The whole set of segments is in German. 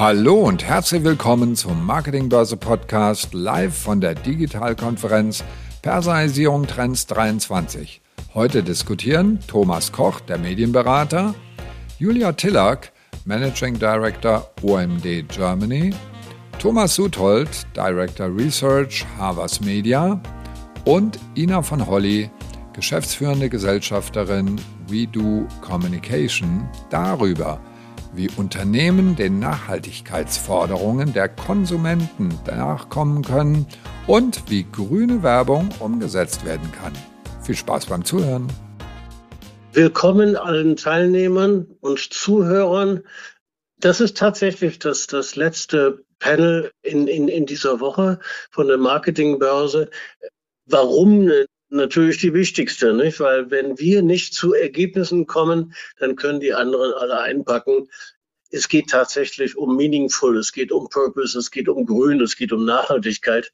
Hallo und herzlich willkommen zum Marketingbörse Podcast live von der Digitalkonferenz Personalisierung Trends 23. Heute diskutieren Thomas Koch, der Medienberater, Julia Tillack, Managing Director OMD Germany, Thomas Suthold, Director Research Havas Media und Ina von Holly, geschäftsführende Gesellschafterin WeDo Communication, darüber, wie Unternehmen den Nachhaltigkeitsforderungen der Konsumenten nachkommen können und wie grüne Werbung umgesetzt werden kann. Viel Spaß beim Zuhören. Willkommen allen Teilnehmern und Zuhörern. Das ist tatsächlich das, das letzte Panel in, in, in dieser Woche von der Marketingbörse. Warum natürlich die wichtigste, nicht? Weil wenn wir nicht zu Ergebnissen kommen, dann können die anderen alle einpacken. Es geht tatsächlich um Meaningful, es geht um Purpose, es geht um Grün, es geht um Nachhaltigkeit.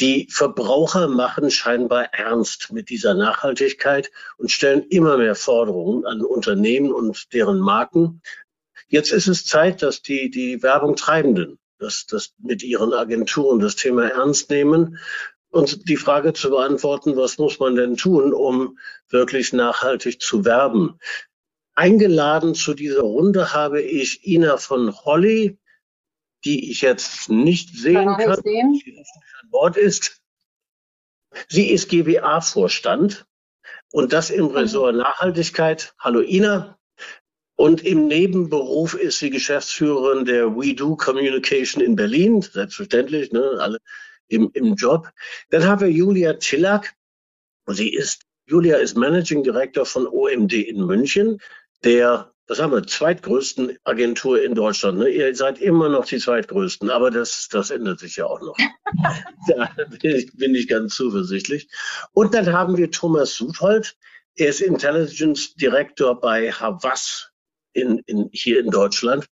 Die Verbraucher machen scheinbar ernst mit dieser Nachhaltigkeit und stellen immer mehr Forderungen an Unternehmen und deren Marken. Jetzt ist es Zeit, dass die, die Werbung Treibenden das, das mit ihren Agenturen das Thema ernst nehmen und die Frage zu beantworten, was muss man denn tun, um wirklich nachhaltig zu werben. Eingeladen zu dieser Runde habe ich Ina von Holly, die ich jetzt nicht sehen kann, kann sehen. die an Bord ist. Sie ist GBA-Vorstand und das im Ressort Nachhaltigkeit. Hallo Ina. Und im Nebenberuf ist sie Geschäftsführerin der We Do Communication in Berlin, selbstverständlich, ne, alle im, im Job. Dann haben wir Julia Tillack. Sie ist, Julia ist Managing Director von OMD in München, der, was haben wir, zweitgrößten Agentur in Deutschland. Ne? Ihr seid immer noch die zweitgrößten, aber das, das ändert sich ja auch noch. da bin ich, bin ich ganz zuversichtlich. Und dann haben wir Thomas Suthold. Er ist Intelligence Director bei Havas in, in, hier in Deutschland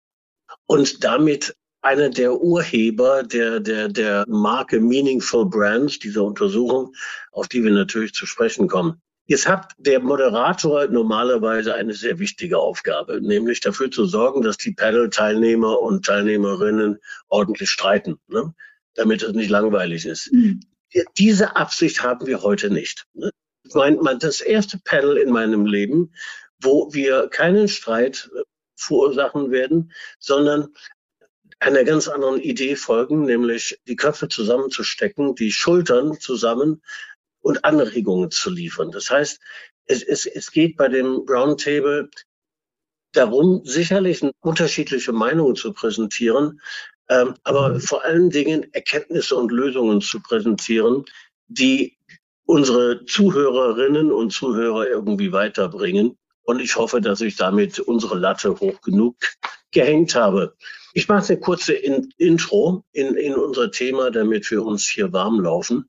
und damit einer der Urheber der, der, der Marke Meaningful Brands, dieser Untersuchung, auf die wir natürlich zu sprechen kommen. Jetzt hat der Moderator normalerweise eine sehr wichtige Aufgabe, nämlich dafür zu sorgen, dass die Panel-Teilnehmer und Teilnehmerinnen ordentlich streiten, ne? damit es nicht langweilig ist. Mhm. Diese Absicht haben wir heute nicht. Ne? Mein, mein, das erste Panel in meinem Leben, wo wir keinen Streit äh, verursachen werden, sondern einer ganz anderen Idee folgen, nämlich die Köpfe zusammenzustecken, die Schultern zusammen und Anregungen zu liefern. Das heißt, es, es, es geht bei dem Roundtable darum, sicherlich unterschiedliche Meinungen zu präsentieren, ähm, aber mhm. vor allen Dingen Erkenntnisse und Lösungen zu präsentieren, die unsere Zuhörerinnen und Zuhörer irgendwie weiterbringen. Und ich hoffe, dass ich damit unsere Latte hoch genug gehängt habe. Ich mache eine kurze in Intro in, in unser Thema, damit wir uns hier warm laufen.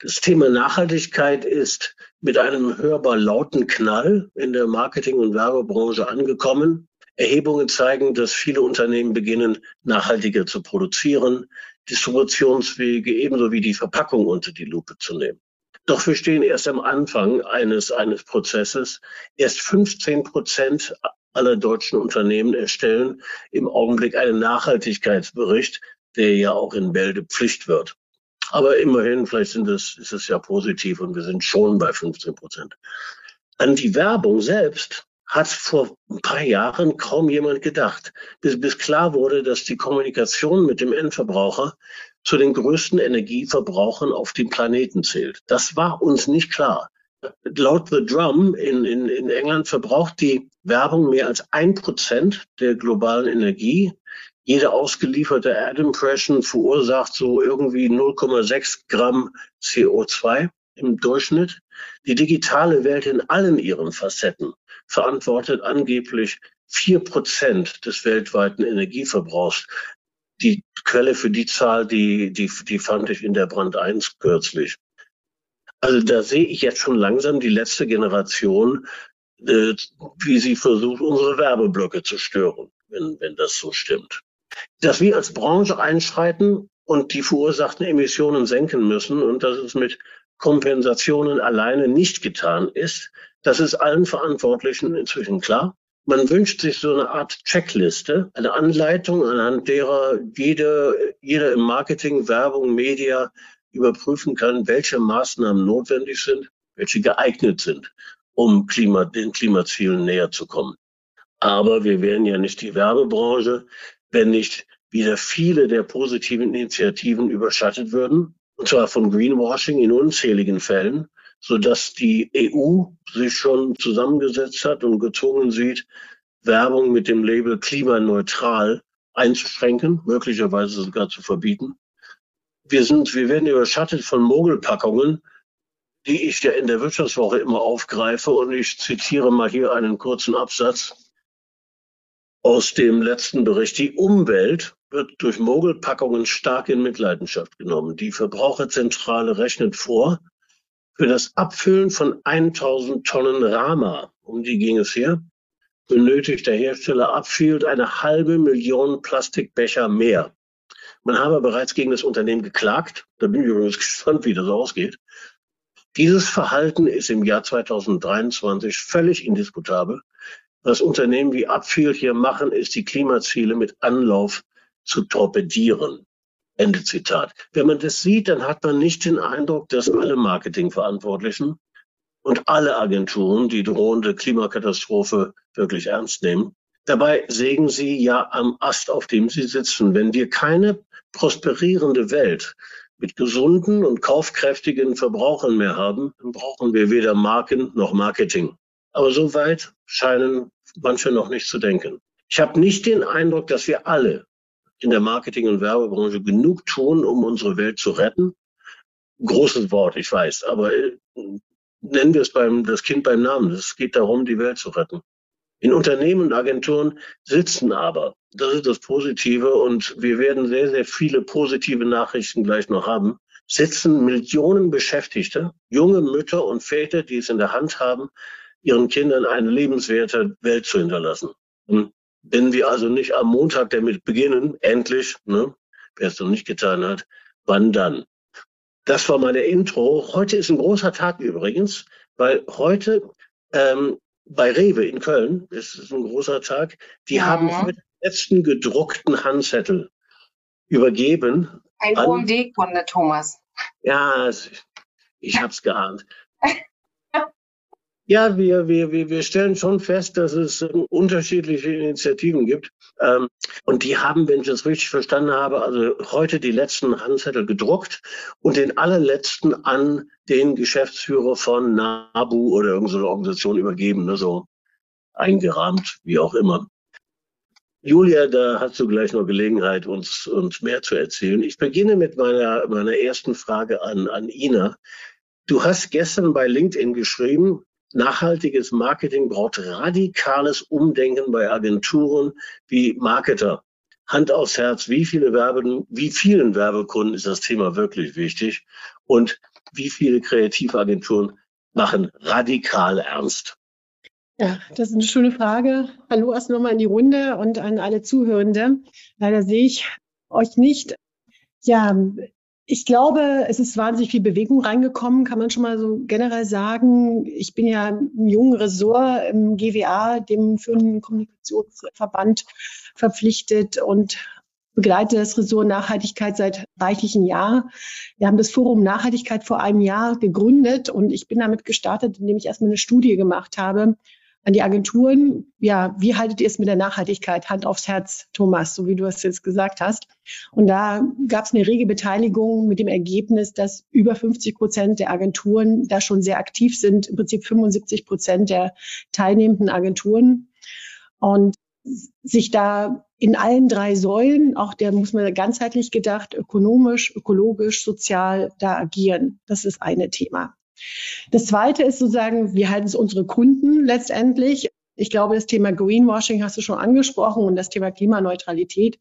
Das Thema Nachhaltigkeit ist mit einem hörbar lauten Knall in der Marketing- und Werbebranche angekommen. Erhebungen zeigen, dass viele Unternehmen beginnen, nachhaltiger zu produzieren, Distributionswege ebenso wie die Verpackung unter die Lupe zu nehmen. Doch wir stehen erst am Anfang eines, eines Prozesses. Erst 15 Prozent aller deutschen Unternehmen erstellen im Augenblick einen Nachhaltigkeitsbericht, der ja auch in Bälde Pflicht wird. Aber immerhin, vielleicht sind es, ist es ja positiv und wir sind schon bei 15 Prozent. An die Werbung selbst hat vor ein paar Jahren kaum jemand gedacht, bis, bis klar wurde, dass die Kommunikation mit dem Endverbraucher zu den größten Energieverbrauchern auf dem Planeten zählt. Das war uns nicht klar. Laut The Drum in, in, in England verbraucht die Werbung mehr als ein Prozent der globalen Energie. Jede ausgelieferte Ad Impression verursacht so irgendwie 0,6 Gramm CO2 im Durchschnitt. Die digitale Welt in allen ihren Facetten verantwortet angeblich vier Prozent des weltweiten Energieverbrauchs. Die Quelle für die Zahl, die, die, die fand ich in der Brand 1 kürzlich. Also da sehe ich jetzt schon langsam die letzte Generation, äh, wie sie versucht, unsere Werbeblöcke zu stören, wenn, wenn das so stimmt. Dass wir als Branche einschreiten und die verursachten Emissionen senken müssen und dass es mit Kompensationen alleine nicht getan ist, das ist allen Verantwortlichen inzwischen klar. Man wünscht sich so eine Art Checkliste, eine Anleitung, anhand derer jede, jeder im Marketing, Werbung, Media überprüfen kann, welche Maßnahmen notwendig sind, welche geeignet sind, um Klima, den Klimazielen näher zu kommen. Aber wir wären ja nicht die Werbebranche, wenn nicht wieder viele der positiven Initiativen überschattet würden, und zwar von Greenwashing in unzähligen Fällen, so dass die EU sich schon zusammengesetzt hat und gezwungen sieht, Werbung mit dem Label klimaneutral einzuschränken, möglicherweise sogar zu verbieten. Wir sind, wir werden überschattet von Mogelpackungen, die ich ja in der Wirtschaftswoche immer aufgreife und ich zitiere mal hier einen kurzen Absatz aus dem letzten Bericht. Die Umwelt wird durch Mogelpackungen stark in Mitleidenschaft genommen. Die Verbraucherzentrale rechnet vor, für das Abfüllen von 1000 Tonnen Rama, um die ging es hier, benötigt der Hersteller Upfield eine halbe Million Plastikbecher mehr. Man habe bereits gegen das Unternehmen geklagt. Da bin ich übrigens gespannt, wie das ausgeht. Dieses Verhalten ist im Jahr 2023 völlig indiskutabel. Was Unternehmen wie Upfield hier machen, ist die Klimaziele mit Anlauf zu torpedieren. Ende Zitat. Wenn man das sieht, dann hat man nicht den Eindruck, dass alle Marketingverantwortlichen und alle Agenturen die drohende Klimakatastrophe wirklich ernst nehmen. Dabei sägen sie ja am Ast, auf dem sie sitzen. Wenn wir keine prosperierende Welt mit gesunden und kaufkräftigen Verbrauchern mehr haben, dann brauchen wir weder Marken noch Marketing. Aber so weit scheinen manche noch nicht zu denken. Ich habe nicht den Eindruck, dass wir alle in der Marketing- und Werbebranche genug tun, um unsere Welt zu retten. Großes Wort, ich weiß, aber äh, nennen wir es beim, das Kind beim Namen. Es geht darum, die Welt zu retten. In Unternehmen und Agenturen sitzen aber, das ist das Positive und wir werden sehr, sehr viele positive Nachrichten gleich noch haben, sitzen Millionen Beschäftigte, junge Mütter und Väter, die es in der Hand haben, ihren Kindern eine lebenswerte Welt zu hinterlassen. Und wenn wir also nicht am Montag damit beginnen, endlich, ne, wer es noch nicht getan hat, wann dann? Das war meine Intro. Heute ist ein großer Tag übrigens, weil heute ähm, bei Rewe in Köln, das ist ein großer Tag, die ja. haben heute den letzten gedruckten Handzettel übergeben. Ein OMD-Kunde, Thomas. Ja, ich habe es geahnt. Ja, wir, wir, wir, wir stellen schon fest, dass es ähm, unterschiedliche Initiativen gibt. Ähm, und die haben, wenn ich das richtig verstanden habe, also heute die letzten Handzettel gedruckt und den allerletzten an den Geschäftsführer von NABU oder irgendeine Organisation übergeben, ne, so eingerahmt, wie auch immer. Julia, da hast du gleich noch Gelegenheit, uns, uns mehr zu erzählen. Ich beginne mit meiner, meiner ersten Frage an, an Ina. Du hast gestern bei LinkedIn geschrieben, nachhaltiges Marketing braucht radikales Umdenken bei Agenturen wie Marketer. Hand aufs Herz, wie viele Werben, wie vielen Werbekunden ist das Thema wirklich wichtig und wie viele Kreativagenturen machen radikal ernst? Ja, das ist eine schöne Frage. Hallo erst nochmal in die Runde und an alle Zuhörende. Leider sehe ich euch nicht. Ja, ich glaube, es ist wahnsinnig viel Bewegung reingekommen, kann man schon mal so generell sagen. Ich bin ja im jungen Ressort im GWA, dem führenden Kommunikationsverband, verpflichtet und begleite das Ressort Nachhaltigkeit seit reichlichen Jahr. Wir haben das Forum Nachhaltigkeit vor einem Jahr gegründet und ich bin damit gestartet, indem ich erstmal eine Studie gemacht habe, an die Agenturen. Ja, wie haltet ihr es mit der Nachhaltigkeit? Hand aufs Herz, Thomas, so wie du es jetzt gesagt hast. Und da gab es eine rege Beteiligung mit dem Ergebnis, dass über 50 Prozent der Agenturen da schon sehr aktiv sind, im Prinzip 75 Prozent der teilnehmenden Agenturen. Und sich da in allen drei Säulen, auch der muss man ganzheitlich gedacht, ökonomisch, ökologisch, sozial, da agieren. Das ist eine Thema. Das Zweite ist sozusagen, wir halten es unsere Kunden letztendlich. Ich glaube, das Thema Greenwashing hast du schon angesprochen und das Thema Klimaneutralität,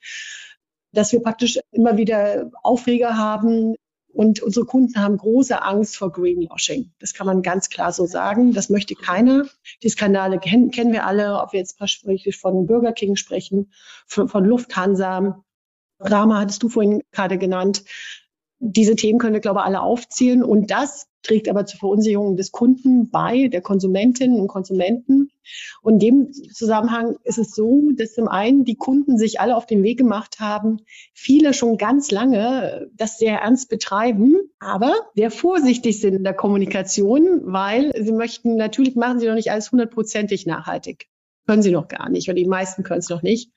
dass wir praktisch immer wieder Aufreger haben, und unsere Kunden haben große Angst vor Greenwashing. Das kann man ganz klar so sagen. Das möchte keiner. Die Skandale kennen, kennen wir alle, ob wir jetzt von Burger King sprechen, von, von Lufthansa. Rama hattest du vorhin gerade genannt diese Themen können wir, glaube ich, alle aufzählen. Und das trägt aber zur Verunsicherung des Kunden bei, der Konsumentinnen und Konsumenten. Und in dem Zusammenhang ist es so, dass zum einen die Kunden sich alle auf den Weg gemacht haben, viele schon ganz lange das sehr ernst betreiben, aber sehr vorsichtig sind in der Kommunikation, weil sie möchten, natürlich machen sie noch nicht alles hundertprozentig nachhaltig. Können sie noch gar nicht, oder die meisten können es noch nicht.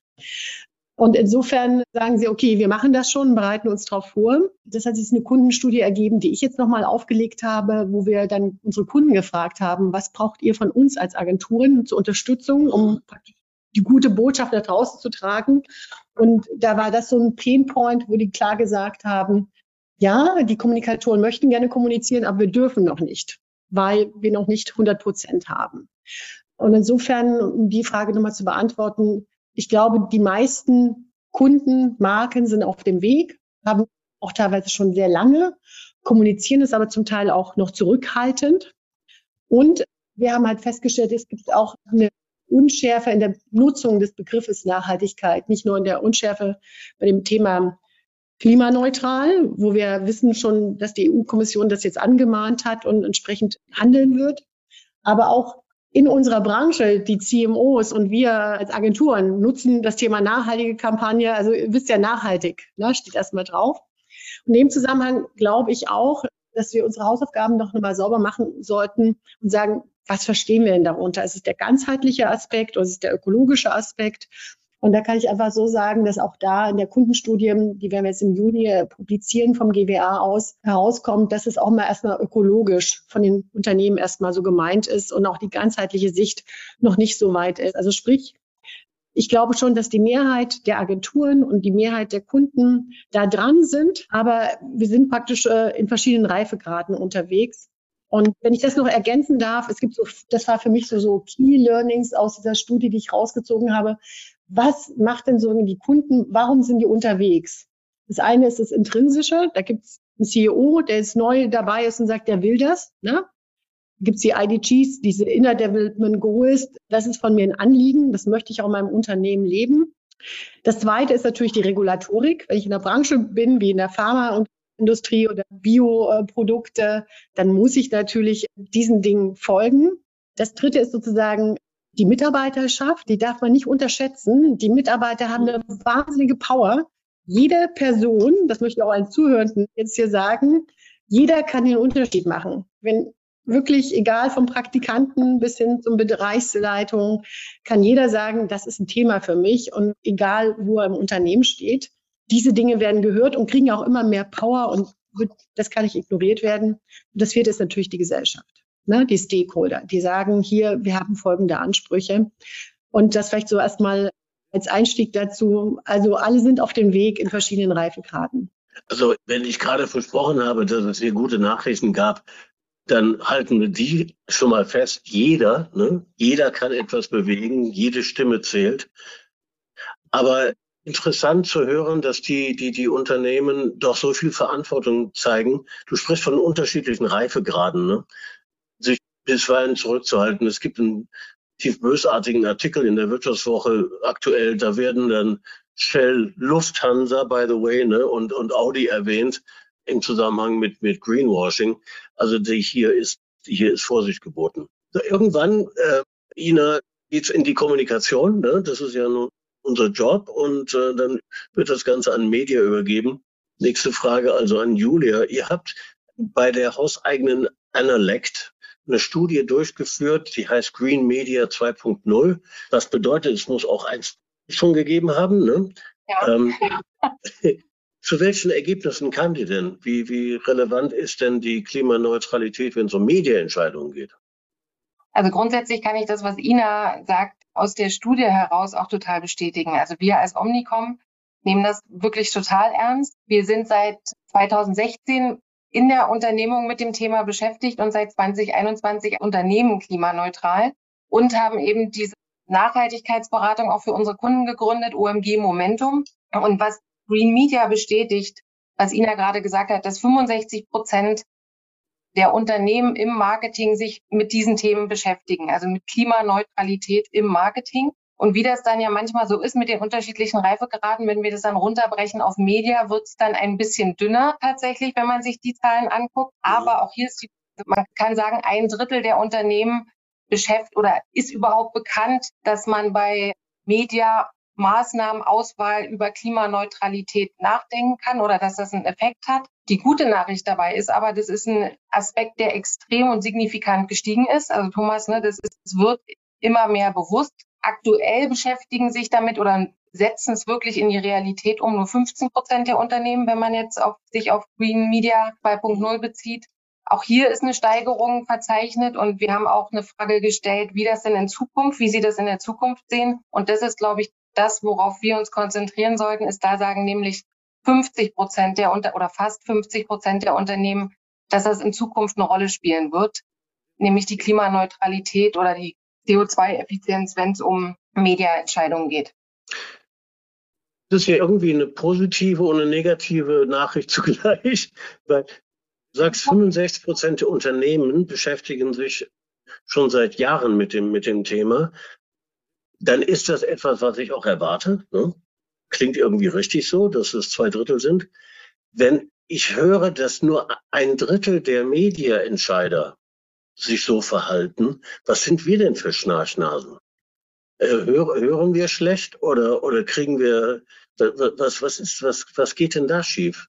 Und insofern sagen sie, okay, wir machen das schon, bereiten uns darauf vor. Das hat sich eine Kundenstudie ergeben, die ich jetzt nochmal aufgelegt habe, wo wir dann unsere Kunden gefragt haben, was braucht ihr von uns als Agenturen zur Unterstützung, um die gute Botschaft da draußen zu tragen. Und da war das so ein Painpoint, wo die klar gesagt haben, ja, die Kommunikatoren möchten gerne kommunizieren, aber wir dürfen noch nicht, weil wir noch nicht 100 Prozent haben. Und insofern, um die Frage nochmal zu beantworten, ich glaube, die meisten Kunden, Marken sind auf dem Weg, haben auch teilweise schon sehr lange, kommunizieren es aber zum Teil auch noch zurückhaltend. Und wir haben halt festgestellt, es gibt auch eine Unschärfe in der Nutzung des Begriffes Nachhaltigkeit, nicht nur in der Unschärfe bei dem Thema klimaneutral, wo wir wissen schon, dass die EU-Kommission das jetzt angemahnt hat und entsprechend handeln wird, aber auch in unserer Branche, die CMOs und wir als Agenturen nutzen das Thema nachhaltige Kampagne, also ihr wisst ja nachhaltig, ne, steht erstmal drauf. Und in dem Zusammenhang glaube ich auch, dass wir unsere Hausaufgaben noch einmal sauber machen sollten und sagen, was verstehen wir denn darunter? Ist es der ganzheitliche Aspekt oder ist es der ökologische Aspekt? Und da kann ich einfach so sagen, dass auch da in der Kundenstudie, die werden wir jetzt im Juni publizieren vom GWA aus, herauskommt, dass es auch mal erstmal ökologisch von den Unternehmen erstmal so gemeint ist und auch die ganzheitliche Sicht noch nicht so weit ist. Also sprich, ich glaube schon, dass die Mehrheit der Agenturen und die Mehrheit der Kunden da dran sind, aber wir sind praktisch äh, in verschiedenen Reifegraden unterwegs. Und wenn ich das noch ergänzen darf, es gibt so, das war für mich so, so Key Learnings aus dieser Studie, die ich rausgezogen habe was macht denn so die Kunden, warum sind die unterwegs? Das eine ist das Intrinsische, da gibt es einen CEO, der jetzt neu dabei ist und sagt, der will das. Ne? Gibt es die IDGs, diese Inner Development Goals, das ist von mir ein Anliegen, das möchte ich auch in meinem Unternehmen leben. Das zweite ist natürlich die Regulatorik. Wenn ich in der Branche bin, wie in der Pharmaindustrie oder Bioprodukte, dann muss ich natürlich diesen Dingen folgen. Das dritte ist sozusagen die Mitarbeiterschaft, die darf man nicht unterschätzen. Die Mitarbeiter haben eine wahnsinnige Power. Jede Person, das möchte ich auch allen Zuhörenden jetzt hier sagen, jeder kann den Unterschied machen. Wenn wirklich, egal vom Praktikanten bis hin zum Bereichsleitung, kann jeder sagen, das ist ein Thema für mich und egal, wo er im Unternehmen steht. Diese Dinge werden gehört und kriegen auch immer mehr Power und das kann nicht ignoriert werden. Und das vierte ist natürlich die Gesellschaft ne, die Stakeholder, die sagen, hier, wir haben folgende Ansprüche. Und das vielleicht so erstmal als Einstieg dazu. Also alle sind auf dem Weg in verschiedenen Reifegraden. Also wenn ich gerade versprochen habe, dass es hier gute Nachrichten gab, dann halten wir die schon mal fest. Jeder, ne? jeder kann etwas bewegen, jede Stimme zählt. Aber interessant zu hören, dass die, die, die Unternehmen doch so viel Verantwortung zeigen. Du sprichst von unterschiedlichen Reifegraden. Ne? Bisweilen zurückzuhalten. Es gibt einen tief bösartigen Artikel in der Wirtschaftswoche aktuell, da werden dann Shell, Lufthansa, by the way, ne, und, und Audi erwähnt im Zusammenhang mit, mit Greenwashing. Also die, hier ist, hier ist Vorsicht geboten. Irgendwann, äh, Ina, geht's in die Kommunikation, ne? das ist ja nun unser Job und äh, dann wird das Ganze an Media übergeben. Nächste Frage also an Julia. Ihr habt bei der hauseigenen Analect eine Studie durchgeführt, die heißt Green Media 2.0. Das bedeutet, es muss auch eins schon gegeben haben. Ne? Ja. Ähm, zu welchen Ergebnissen kam die denn? Wie, wie relevant ist denn die Klimaneutralität, wenn es um Medienentscheidungen geht? Also grundsätzlich kann ich das, was Ina sagt, aus der Studie heraus auch total bestätigen. Also wir als Omnicom nehmen das wirklich total ernst. Wir sind seit 2016 in der Unternehmung mit dem Thema beschäftigt und seit 2021 Unternehmen klimaneutral und haben eben diese Nachhaltigkeitsberatung auch für unsere Kunden gegründet, OMG Momentum. Und was Green Media bestätigt, was Ina gerade gesagt hat, dass 65 Prozent der Unternehmen im Marketing sich mit diesen Themen beschäftigen, also mit Klimaneutralität im Marketing. Und wie das dann ja manchmal so ist mit den unterschiedlichen Reifegraden, wenn wir das dann runterbrechen auf Media, wird es dann ein bisschen dünner tatsächlich, wenn man sich die Zahlen anguckt. Aber auch hier ist die, man kann sagen, ein Drittel der Unternehmen beschäftigt oder ist überhaupt bekannt, dass man bei Media Maßnahmenauswahl über Klimaneutralität nachdenken kann oder dass das einen Effekt hat. Die gute Nachricht dabei ist aber, das ist ein Aspekt, der extrem und signifikant gestiegen ist. Also Thomas, ne, das, ist, das wird immer mehr bewusst. Aktuell beschäftigen sich damit oder setzen es wirklich in die Realität um nur 15 Prozent der Unternehmen, wenn man jetzt auf, sich auf Green Media 2.0 bezieht. Auch hier ist eine Steigerung verzeichnet und wir haben auch eine Frage gestellt, wie das denn in Zukunft, wie Sie das in der Zukunft sehen. Und das ist, glaube ich, das, worauf wir uns konzentrieren sollten, ist da sagen nämlich 50 Prozent der Unter oder fast 50 Prozent der Unternehmen, dass das in Zukunft eine Rolle spielen wird, nämlich die Klimaneutralität oder die CO2-Effizienz, wenn es um Mediaentscheidungen geht. Das ist ja irgendwie eine positive und eine negative Nachricht zugleich, weil du sagst, 65 Prozent der Unternehmen beschäftigen sich schon seit Jahren mit dem, mit dem Thema dann ist das etwas, was ich auch erwarte. Ne? Klingt irgendwie richtig so, dass es zwei Drittel sind. Wenn ich höre, dass nur ein Drittel der Mediaentscheider sich so verhalten, was sind wir denn für Schnarchnasen? Äh, hör, hören wir schlecht oder, oder kriegen wir, was, was ist, was, was geht denn da schief?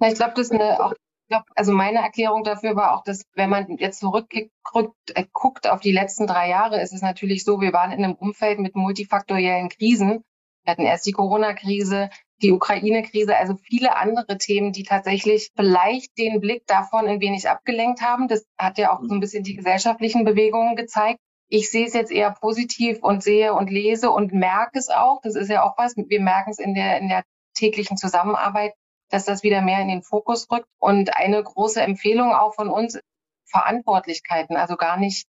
ich glaube, das ist eine, auch glaube, also meine Erklärung dafür war auch, dass wenn man jetzt zurückguckt äh, guckt auf die letzten drei Jahre, ist es natürlich so, wir waren in einem Umfeld mit multifaktoriellen Krisen. Wir hatten erst die Corona-Krise, die Ukraine-Krise, also viele andere Themen, die tatsächlich vielleicht den Blick davon ein wenig abgelenkt haben. Das hat ja auch so ein bisschen die gesellschaftlichen Bewegungen gezeigt. Ich sehe es jetzt eher positiv und sehe und lese und merke es auch. Das ist ja auch was. Wir merken es in der, in der täglichen Zusammenarbeit, dass das wieder mehr in den Fokus rückt. Und eine große Empfehlung auch von uns, Verantwortlichkeiten, also gar nicht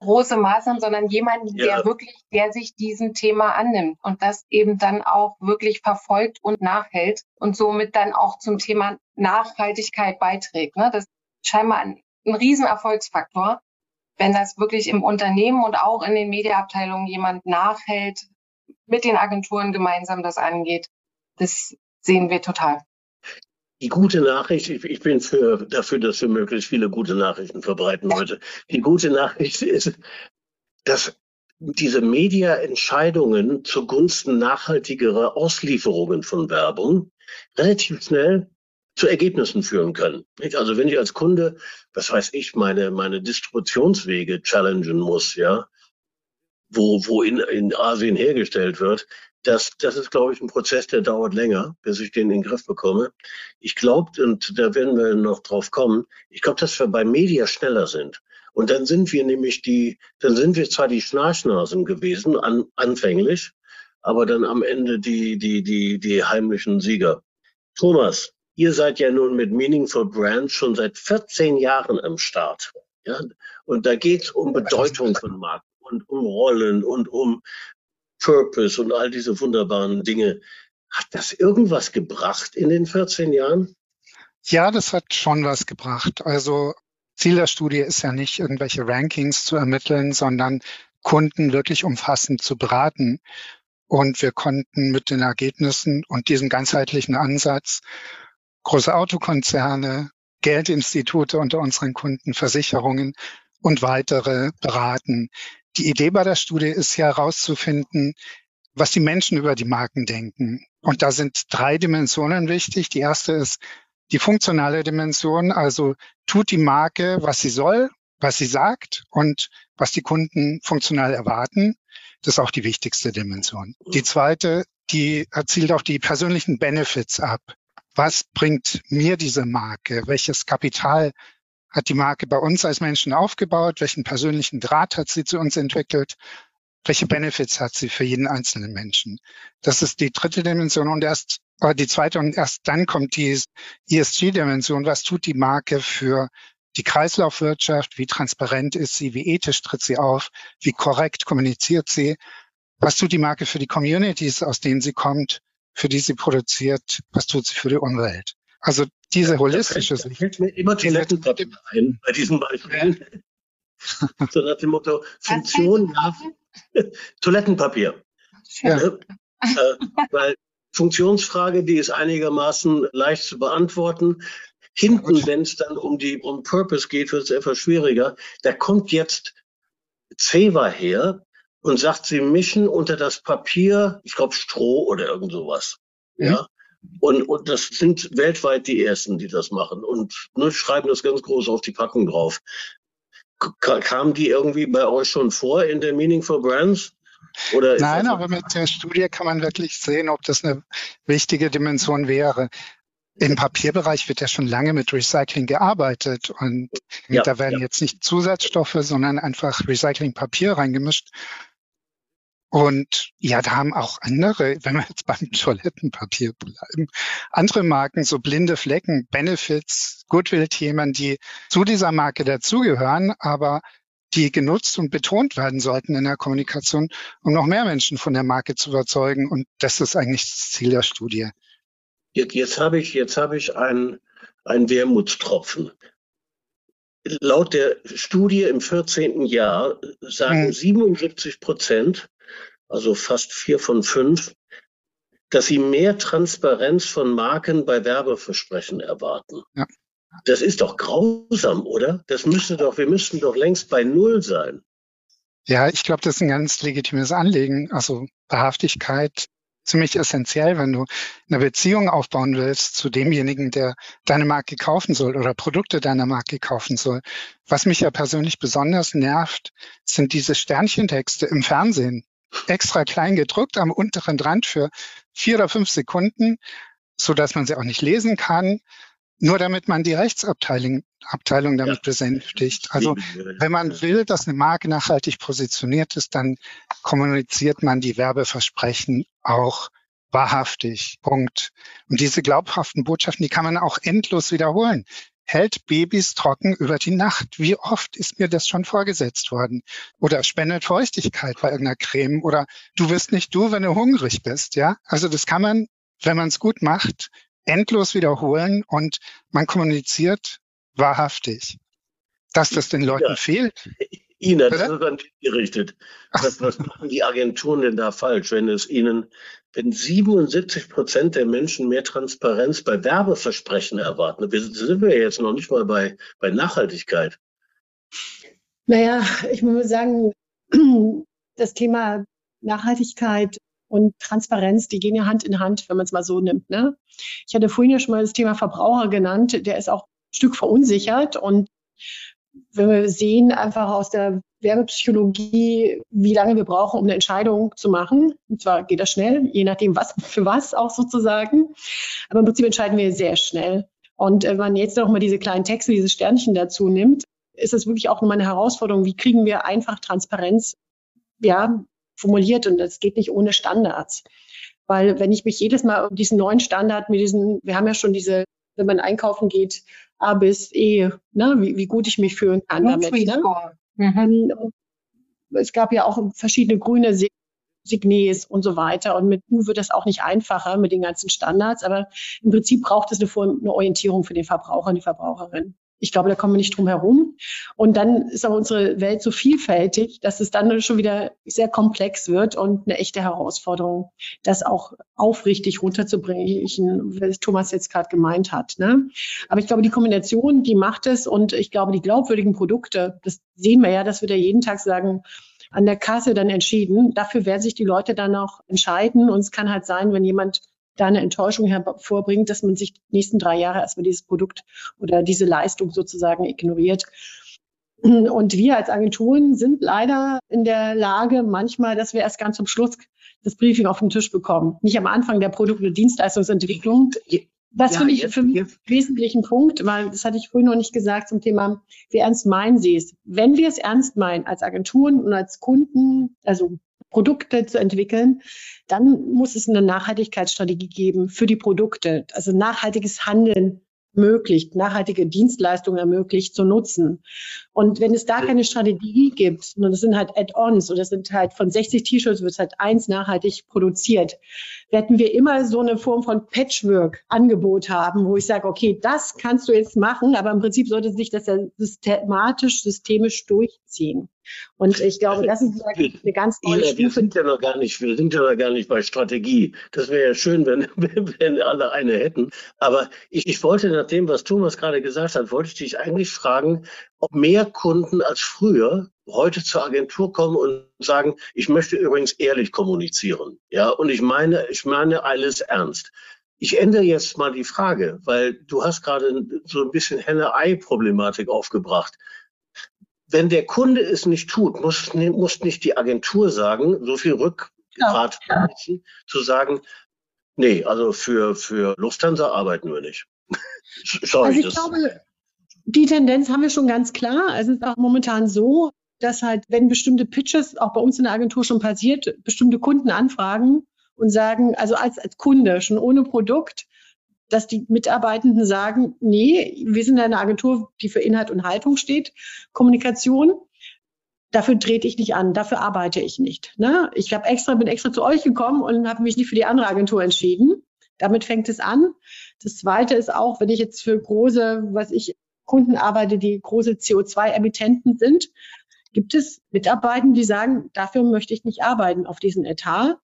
große Maßnahmen, sondern jemanden, ja. der wirklich, der sich diesem Thema annimmt und das eben dann auch wirklich verfolgt und nachhält und somit dann auch zum Thema Nachhaltigkeit beiträgt. Ne? Das ist scheinbar ein, ein Riesenerfolgsfaktor, wenn das wirklich im Unternehmen und auch in den Mediaabteilungen jemand nachhält, mit den Agenturen gemeinsam das angeht. Das sehen wir total. Die gute Nachricht, ich, ich bin für, dafür, dass wir möglichst viele gute Nachrichten verbreiten heute. Die gute Nachricht ist, dass diese Media-Entscheidungen zugunsten nachhaltigerer Auslieferungen von Werbung relativ schnell zu Ergebnissen führen können. Also wenn ich als Kunde, was weiß ich, meine, meine Distributionswege challengen muss, ja, wo, wo in, in Asien hergestellt wird, das, das ist, glaube ich, ein Prozess, der dauert länger, bis ich den in den Griff bekomme. Ich glaube, und da werden wir noch drauf kommen, ich glaube, dass wir bei Media schneller sind. Und dann sind wir nämlich die, dann sind wir zwar die Schnarchnasen gewesen, an, anfänglich, aber dann am Ende die, die, die, die heimlichen Sieger. Thomas, ihr seid ja nun mit Meaningful Brands schon seit 14 Jahren am Start. Ja? Und da geht es um Bedeutung von Marken und um Rollen und um Purpose und all diese wunderbaren Dinge. Hat das irgendwas gebracht in den 14 Jahren? Ja, das hat schon was gebracht. Also Ziel der Studie ist ja nicht, irgendwelche Rankings zu ermitteln, sondern Kunden wirklich umfassend zu beraten. Und wir konnten mit den Ergebnissen und diesem ganzheitlichen Ansatz große Autokonzerne, Geldinstitute unter unseren Kunden, Versicherungen und weitere beraten. Die Idee bei der Studie ist ja herauszufinden, was die Menschen über die Marken denken. Und da sind drei Dimensionen wichtig. Die erste ist die funktionale Dimension, also tut die Marke, was sie soll, was sie sagt und was die Kunden funktional erwarten. Das ist auch die wichtigste Dimension. Die zweite, die erzielt auch die persönlichen Benefits ab. Was bringt mir diese Marke? Welches Kapital hat die Marke bei uns als Menschen aufgebaut? Welchen persönlichen Draht hat sie zu uns entwickelt? Welche Benefits hat sie für jeden einzelnen Menschen? Das ist die dritte Dimension und erst äh, die zweite und erst dann kommt die ESG-Dimension. Was tut die Marke für die Kreislaufwirtschaft? Wie transparent ist sie? Wie ethisch tritt sie auf? Wie korrekt kommuniziert sie? Was tut die Marke für die Communities, aus denen sie kommt, für die sie produziert? Was tut sie für die Umwelt? Also diese holistische Sicht. fällt mir immer Toilettenpapier ein bei diesem Beispiel. so nach dem Motto, Funktion nach Toilettenpapier. Ja. Äh, weil Funktionsfrage, die ist einigermaßen leicht zu beantworten. Hinten, wenn es dann um die um Purpose geht, wird es etwas schwieriger. Da kommt jetzt Ceva her und sagt, sie mischen unter das Papier, ich glaube Stroh oder irgend sowas. Mhm. Ja. Und, und das sind weltweit die ersten, die das machen und ne, schreiben das ganz groß auf die Packung drauf. K kam die irgendwie bei euch schon vor in der Meaningful Brands? Oder Nein, aber mit der Studie kann man wirklich sehen, ob das eine wichtige Dimension wäre. Im Papierbereich wird ja schon lange mit Recycling gearbeitet und ja, da werden ja. jetzt nicht Zusatzstoffe, sondern einfach Recyclingpapier reingemischt. Und ja, da haben auch andere, wenn wir jetzt beim Toilettenpapier bleiben, andere Marken, so blinde Flecken, Benefits, Goodwill-Themen, die zu dieser Marke dazugehören, aber die genutzt und betont werden sollten in der Kommunikation, um noch mehr Menschen von der Marke zu überzeugen. Und das ist eigentlich das Ziel der Studie. Jetzt, jetzt habe ich, jetzt habe ich einen, einen Wermutstropfen. Laut der Studie im 14. Jahr sagen hm. 77 Prozent, also fast vier von fünf, dass sie mehr Transparenz von Marken bei Werbeversprechen erwarten. Ja. Das ist doch grausam, oder? Das müsste doch, wir müssten doch längst bei Null sein. Ja, ich glaube, das ist ein ganz legitimes Anliegen. Also Wahrhaftigkeit ziemlich essentiell, wenn du eine Beziehung aufbauen willst zu demjenigen, der deine Marke kaufen soll oder Produkte deiner Marke kaufen soll. Was mich ja persönlich besonders nervt, sind diese Sternchentexte im Fernsehen. Extra klein gedruckt am unteren Rand für vier oder fünf Sekunden, so dass man sie auch nicht lesen kann. Nur damit man die Rechtsabteilung Abteilung damit ja. besänftigt. Also wenn man will, dass eine Marke nachhaltig positioniert ist, dann kommuniziert man die Werbeversprechen auch wahrhaftig. Punkt. Und diese glaubhaften Botschaften, die kann man auch endlos wiederholen. Hält Babys trocken über die Nacht. Wie oft ist mir das schon vorgesetzt worden? Oder spendet Feuchtigkeit bei irgendeiner Creme? Oder du wirst nicht du, wenn du hungrig bist. Ja, also das kann man, wenn man es gut macht, endlos wiederholen und man kommuniziert wahrhaftig. Dass das den Leuten ja. fehlt. Ina, das ist an dich gerichtet. Was, was machen die Agenturen denn da falsch, wenn es ihnen, wenn 77 Prozent der Menschen mehr Transparenz bei Werbeversprechen erwarten? Wir sind wir jetzt noch nicht mal bei, bei Nachhaltigkeit. Naja, ich muss sagen, das Thema Nachhaltigkeit und Transparenz, die gehen ja Hand in Hand, wenn man es mal so nimmt. Ne? Ich hatte vorhin ja schon mal das Thema Verbraucher genannt, der ist auch ein Stück verunsichert und wenn wir sehen einfach aus der Werbepsychologie, wie lange wir brauchen, um eine Entscheidung zu machen. Und zwar geht das schnell, je nachdem, was für was auch sozusagen. Aber im Prinzip entscheiden wir sehr schnell. Und wenn man jetzt noch mal diese kleinen Texte, diese Sternchen dazu nimmt, ist das wirklich auch nochmal eine Herausforderung. Wie kriegen wir einfach Transparenz ja, formuliert und das geht nicht ohne Standards. Weil wenn ich mich jedes Mal um diesen neuen Standard mit diesen, wir haben ja schon diese, wenn man einkaufen geht, A bis E, ne, wie, wie gut ich mich fühlen kann damit. Ne? Mhm. Es gab ja auch verschiedene grüne Signes und so weiter. Und mit U wird das auch nicht einfacher mit den ganzen Standards. Aber im Prinzip braucht es eine, eine Orientierung für den Verbraucher und die Verbraucherin. Ich glaube, da kommen wir nicht drum herum. Und dann ist aber unsere Welt so vielfältig, dass es dann schon wieder sehr komplex wird und eine echte Herausforderung, das auch aufrichtig runterzubringen, was Thomas jetzt gerade gemeint hat. Ne? Aber ich glaube, die Kombination, die macht es und ich glaube, die glaubwürdigen Produkte, das sehen wir ja, dass wir da jeden Tag sagen, an der Kasse dann entschieden. Dafür werden sich die Leute dann auch entscheiden. Und es kann halt sein, wenn jemand da eine Enttäuschung hervorbringt, dass man sich die nächsten drei Jahre erstmal dieses Produkt oder diese Leistung sozusagen ignoriert. Und wir als Agenturen sind leider in der Lage manchmal, dass wir erst ganz zum Schluss das Briefing auf den Tisch bekommen. Nicht am Anfang der Produkt- und Dienstleistungsentwicklung. Das ja, finde ich für mich einen wesentlichen Punkt, weil das hatte ich vorhin noch nicht gesagt zum Thema, wie ernst meinen Sie es? Wenn wir es ernst meinen als Agenturen und als Kunden, also Produkte zu entwickeln, dann muss es eine Nachhaltigkeitsstrategie geben für die Produkte. Also nachhaltiges Handeln ermöglicht, nachhaltige Dienstleistungen ermöglicht zu nutzen. Und wenn es da keine Strategie gibt, und das sind halt Add-ons oder das sind halt von 60 T-Shirts wird halt eins nachhaltig produziert, werden wir immer so eine Form von Patchwork-Angebot haben, wo ich sage, okay, das kannst du jetzt machen, aber im Prinzip sollte sich das ja systematisch, systemisch durchziehen. Und ich glaube, das ist eine ganz neue Stufe. Wir sind ja noch gar nicht, wir sind ja noch gar nicht bei Strategie. Das wäre ja schön, wenn, wenn alle eine hätten. Aber ich, ich wollte nach dem, was Thomas gerade gesagt hat, wollte ich dich eigentlich fragen, ob mehr Kunden als früher heute zur Agentur kommen und sagen, ich möchte übrigens ehrlich kommunizieren. Ja, und ich meine, ich meine alles ernst. Ich ändere jetzt mal die Frage, weil du hast gerade so ein bisschen Henne-Ei-Problematik aufgebracht wenn der Kunde es nicht tut, muss, muss nicht die Agentur sagen, so viel Rückgrat ja, ja. zu sagen, nee, also für, für Lufthansa arbeiten wir nicht. Sorry, also ich glaube, die Tendenz haben wir schon ganz klar. Es ist auch momentan so, dass halt, wenn bestimmte Pitches auch bei uns in der Agentur schon passiert, bestimmte Kunden anfragen und sagen, also als, als Kunde, schon ohne Produkt, dass die Mitarbeitenden sagen, nee, wir sind eine Agentur, die für Inhalt und Haltung steht, Kommunikation. Dafür trete ich nicht an, dafür arbeite ich nicht. Ne? Ich habe extra, bin extra zu euch gekommen und habe mich nicht für die andere Agentur entschieden. Damit fängt es an. Das Zweite ist auch, wenn ich jetzt für große, was ich Kunden arbeite, die große CO2-Emittenten sind, gibt es Mitarbeiter, die sagen, dafür möchte ich nicht arbeiten auf diesen Etat.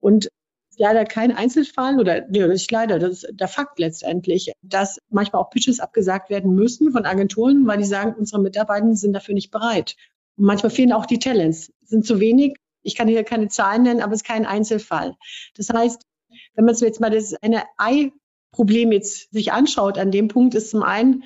Und leider kein Einzelfall oder nee, nicht leider, das ist der Fakt letztendlich, dass manchmal auch Pitches abgesagt werden müssen von Agenturen, weil die sagen, unsere Mitarbeiter sind dafür nicht bereit. Und manchmal fehlen auch die Talents, sind zu wenig. Ich kann hier keine Zahlen nennen, aber es ist kein Einzelfall. Das heißt, wenn man jetzt mal das eine Ei-Problem jetzt sich anschaut, an dem Punkt ist zum einen,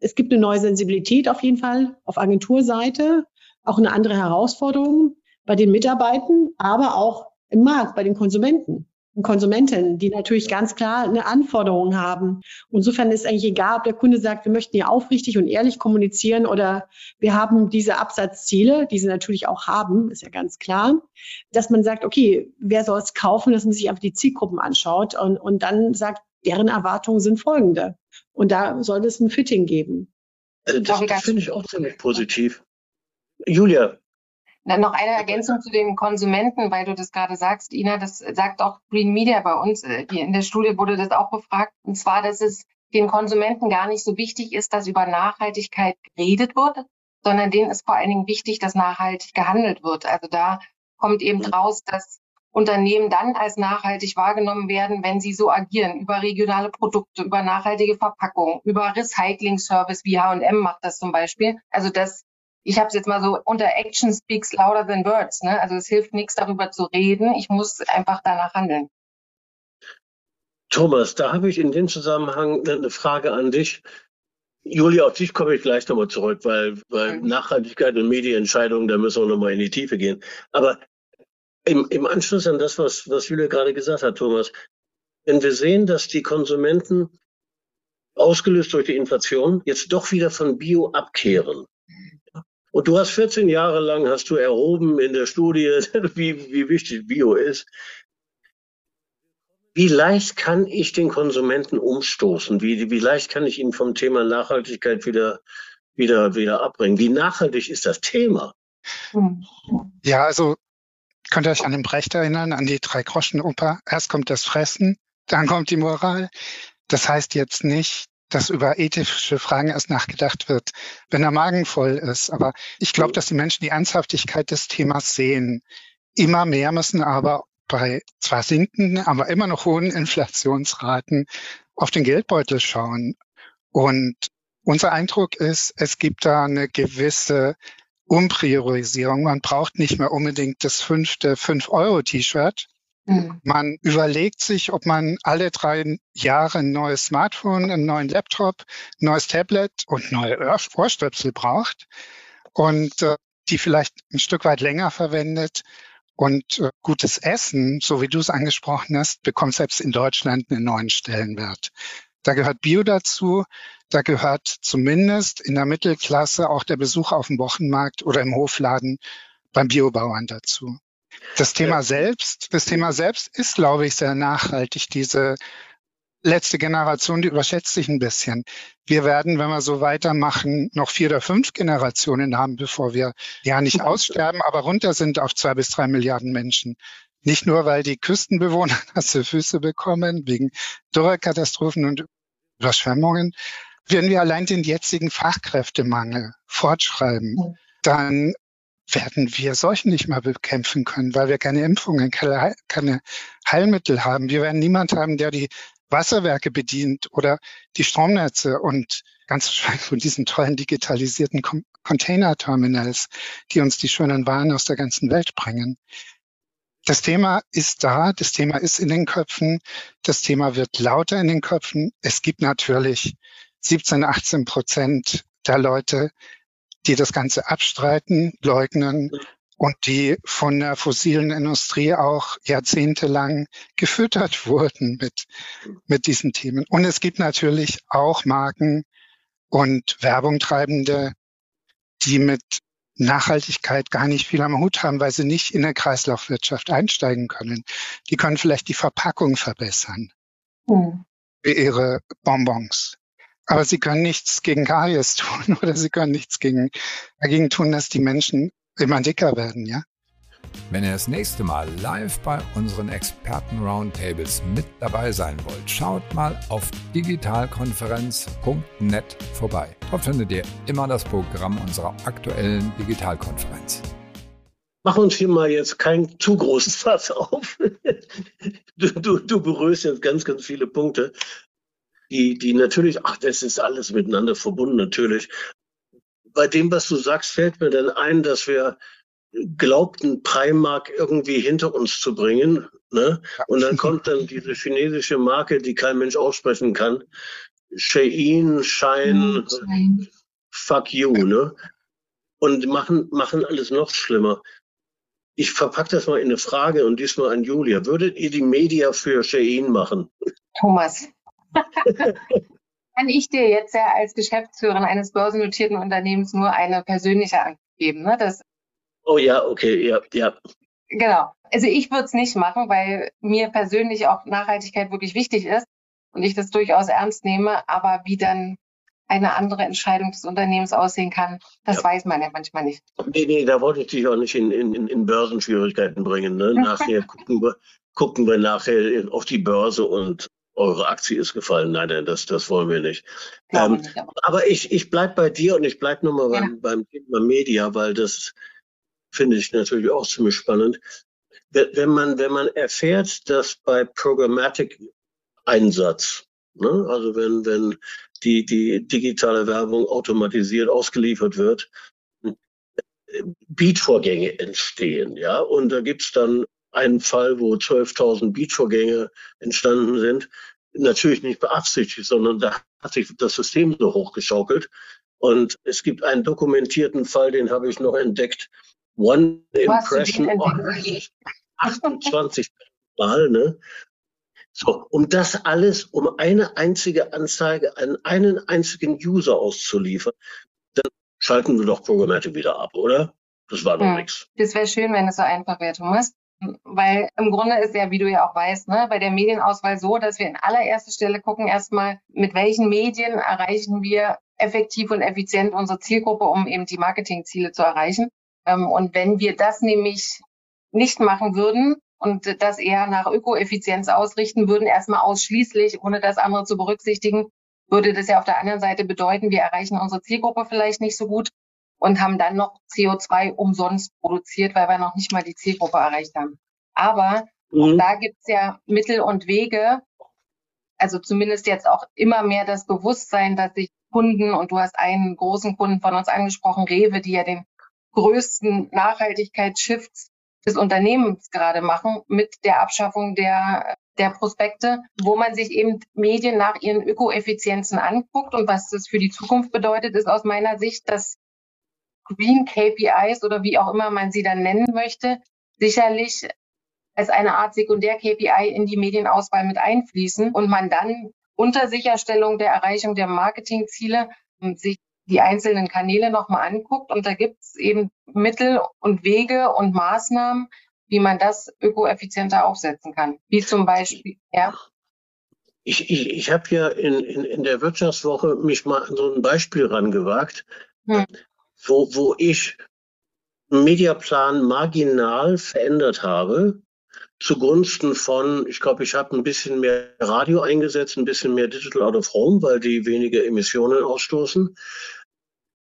es gibt eine neue Sensibilität auf jeden Fall auf Agenturseite, auch eine andere Herausforderung bei den Mitarbeitern, aber auch im Markt, bei den Konsumenten und Konsumentinnen, die natürlich ganz klar eine Anforderung haben. Insofern ist eigentlich egal, ob der Kunde sagt, wir möchten hier aufrichtig und ehrlich kommunizieren oder wir haben diese Absatzziele, die sie natürlich auch haben, ist ja ganz klar, dass man sagt, okay, wer soll es kaufen, dass man sich einfach die Zielgruppen anschaut und, und dann sagt, deren Erwartungen sind folgende. Und da sollte es ein Fitting geben. Also das, das finde ich auch ziemlich positiv. Julia, dann noch eine Ergänzung zu den Konsumenten, weil du das gerade sagst, Ina, das sagt auch Green Media bei uns. Äh, in der Studie wurde das auch befragt. Und zwar, dass es den Konsumenten gar nicht so wichtig ist, dass über Nachhaltigkeit geredet wird, sondern denen ist vor allen Dingen wichtig, dass nachhaltig gehandelt wird. Also da kommt eben mhm. raus, dass Unternehmen dann als nachhaltig wahrgenommen werden, wenn sie so agieren, über regionale Produkte, über nachhaltige Verpackung, über Recycling-Service, wie H&M macht das zum Beispiel. Also dass ich habe es jetzt mal so unter Action speaks louder than words. Ne? Also es hilft nichts darüber zu reden. Ich muss einfach danach handeln. Thomas, da habe ich in dem Zusammenhang eine Frage an dich. Julia, auf dich komme ich gleich nochmal zurück, weil, weil mhm. Nachhaltigkeit und Medienentscheidungen, da müssen wir nochmal in die Tiefe gehen. Aber im, im Anschluss an das, was, was Julia gerade gesagt hat, Thomas, wenn wir sehen, dass die Konsumenten ausgelöst durch die Inflation jetzt doch wieder von Bio abkehren, und du hast 14 Jahre lang, hast du erhoben in der Studie, wie, wie wichtig Bio ist. Wie leicht kann ich den Konsumenten umstoßen? Wie, wie leicht kann ich ihn vom Thema Nachhaltigkeit wieder, wieder, wieder abbringen? Wie nachhaltig ist das Thema? Ja, also könnt ihr euch an den Brecht erinnern, an die Drei-Groschen-Oper? Erst kommt das Fressen, dann kommt die Moral. Das heißt jetzt nicht, dass über ethische Fragen erst nachgedacht wird, wenn der Magen voll ist. Aber ich glaube, dass die Menschen die Ernsthaftigkeit des Themas sehen. Immer mehr müssen aber bei zwar sinkenden, aber immer noch hohen Inflationsraten auf den Geldbeutel schauen. Und unser Eindruck ist, es gibt da eine gewisse Umpriorisierung. Man braucht nicht mehr unbedingt das fünfte 5-Euro-T-Shirt, Mhm. Man überlegt sich, ob man alle drei Jahre ein neues Smartphone, einen neuen Laptop, ein neues Tablet und neue Ohrstöpsel braucht und äh, die vielleicht ein Stück weit länger verwendet. Und äh, gutes Essen, so wie du es angesprochen hast, bekommt selbst in Deutschland einen neuen Stellenwert. Da gehört Bio dazu. Da gehört zumindest in der Mittelklasse auch der Besuch auf dem Wochenmarkt oder im Hofladen beim Biobauern dazu. Das Thema selbst, das Thema selbst ist, glaube ich, sehr nachhaltig. Diese letzte Generation, die überschätzt sich ein bisschen. Wir werden, wenn wir so weitermachen, noch vier oder fünf Generationen haben, bevor wir ja nicht aussterben, aber runter sind auf zwei bis drei Milliarden Menschen. Nicht nur, weil die Küstenbewohner nasse Füße bekommen, wegen Dürrekatastrophen und Überschwemmungen. Wenn wir allein den jetzigen Fachkräftemangel fortschreiben, dann werden wir Seuchen nicht mehr bekämpfen können, weil wir keine Impfungen, keine Heilmittel haben. Wir werden niemand haben, der die Wasserwerke bedient oder die Stromnetze und ganz schweigen von diesen tollen digitalisierten Container-Terminals, die uns die schönen Waren aus der ganzen Welt bringen. Das Thema ist da, das Thema ist in den Köpfen, das Thema wird lauter in den Köpfen. Es gibt natürlich 17, 18 Prozent der Leute, die das Ganze abstreiten, leugnen und die von der fossilen Industrie auch jahrzehntelang gefüttert wurden mit, mit diesen Themen. Und es gibt natürlich auch Marken und Werbungtreibende, die mit Nachhaltigkeit gar nicht viel am Hut haben, weil sie nicht in der Kreislaufwirtschaft einsteigen können. Die können vielleicht die Verpackung verbessern mhm. für ihre Bonbons. Aber sie können nichts gegen Karies tun oder sie können nichts gegen, dagegen tun, dass die Menschen immer dicker werden, ja. Wenn ihr das nächste Mal live bei unseren Experten-Roundtables mit dabei sein wollt, schaut mal auf digitalkonferenz.net vorbei. Dort findet ihr immer das Programm unserer aktuellen Digitalkonferenz. Mach uns hier mal jetzt kein zu großes Fass auf. Du, du, du berührst jetzt ganz, ganz viele Punkte, die, die natürlich, ach, das ist alles miteinander verbunden, natürlich bei dem, was du sagst, fällt mir dann ein, dass wir glaubten, Primark irgendwie hinter uns zu bringen. Ne? Und dann kommt dann diese chinesische Marke, die kein Mensch aussprechen kann. Shein, Shine, fuck you, ne? Und machen, machen alles noch schlimmer. Ich verpacke das mal in eine Frage und diesmal an Julia. Würdet ihr die Media für Shein machen? Thomas. kann ich dir jetzt ja als Geschäftsführerin eines börsennotierten Unternehmens nur eine persönliche Antwort geben. Ne? Das, oh ja, okay, ja, ja. Genau. Also ich würde es nicht machen, weil mir persönlich auch Nachhaltigkeit wirklich wichtig ist und ich das durchaus ernst nehme. Aber wie dann eine andere Entscheidung des Unternehmens aussehen kann, das ja. weiß man ja manchmal nicht. Nee, nee, da wollte ich dich auch nicht in, in, in Börsenschwierigkeiten bringen. Ne? Nachher gucken wir, gucken wir nachher auf die Börse und eure Aktie ist gefallen. Nein, nein, das, das wollen wir nicht. Ähm, aber ich, ich bleibe bei dir und ich bleibe nochmal ja. beim, beim Thema Media, weil das finde ich natürlich auch ziemlich spannend. Wenn man, wenn man erfährt, dass bei Programmatic Einsatz, ne, also wenn, wenn die, die digitale Werbung automatisiert ausgeliefert wird, Beatvorgänge entstehen, ja, und da gibt's dann einen Fall, wo 12.000 Beachvorgänge entstanden sind. Natürlich nicht beabsichtigt, sondern da hat sich das System so hochgeschaukelt. Und es gibt einen dokumentierten Fall, den habe ich noch entdeckt. One Impression 28 Mal, ne? So, um das alles, um eine einzige Anzeige an einen einzigen User auszuliefern, dann schalten wir doch Programmatic wieder ab, oder? Das war doch ja, nichts. Das wäre schön, wenn es so einfach wäre, Thomas. Weil im Grunde ist ja, wie du ja auch weißt, ne, bei der Medienauswahl so, dass wir in allererster Stelle gucken erstmal, mit welchen Medien erreichen wir effektiv und effizient unsere Zielgruppe, um eben die Marketingziele zu erreichen. Ähm, und wenn wir das nämlich nicht machen würden und das eher nach Ökoeffizienz ausrichten würden, erstmal ausschließlich, ohne das andere zu berücksichtigen, würde das ja auf der anderen Seite bedeuten, wir erreichen unsere Zielgruppe vielleicht nicht so gut und haben dann noch CO2 umsonst produziert, weil wir noch nicht mal die Zielgruppe erreicht haben. Aber mhm. da gibt's ja Mittel und Wege, also zumindest jetzt auch immer mehr das Bewusstsein, dass sich Kunden, und du hast einen großen Kunden von uns angesprochen, Rewe, die ja den größten Nachhaltigkeitsshifts des Unternehmens gerade machen mit der Abschaffung der, der Prospekte, wo man sich eben Medien nach ihren Ökoeffizienzen anguckt. Und was das für die Zukunft bedeutet, ist aus meiner Sicht, dass Green KPIs oder wie auch immer man sie dann nennen möchte, sicherlich als eine Art Sekundär-KPI in die Medienauswahl mit einfließen und man dann unter Sicherstellung der Erreichung der Marketingziele ähm, sich die einzelnen Kanäle nochmal anguckt. Und da gibt es eben Mittel und Wege und Maßnahmen, wie man das ökoeffizienter aufsetzen kann. Wie zum Beispiel, ja. Ich, ich, ich habe ja in, in, in der Wirtschaftswoche mich mal an so ein Beispiel rangewagt, hm. Wo, wo ich Mediaplan marginal verändert habe zugunsten von, ich glaube, ich habe ein bisschen mehr Radio eingesetzt, ein bisschen mehr Digital Out of Home, weil die weniger Emissionen ausstoßen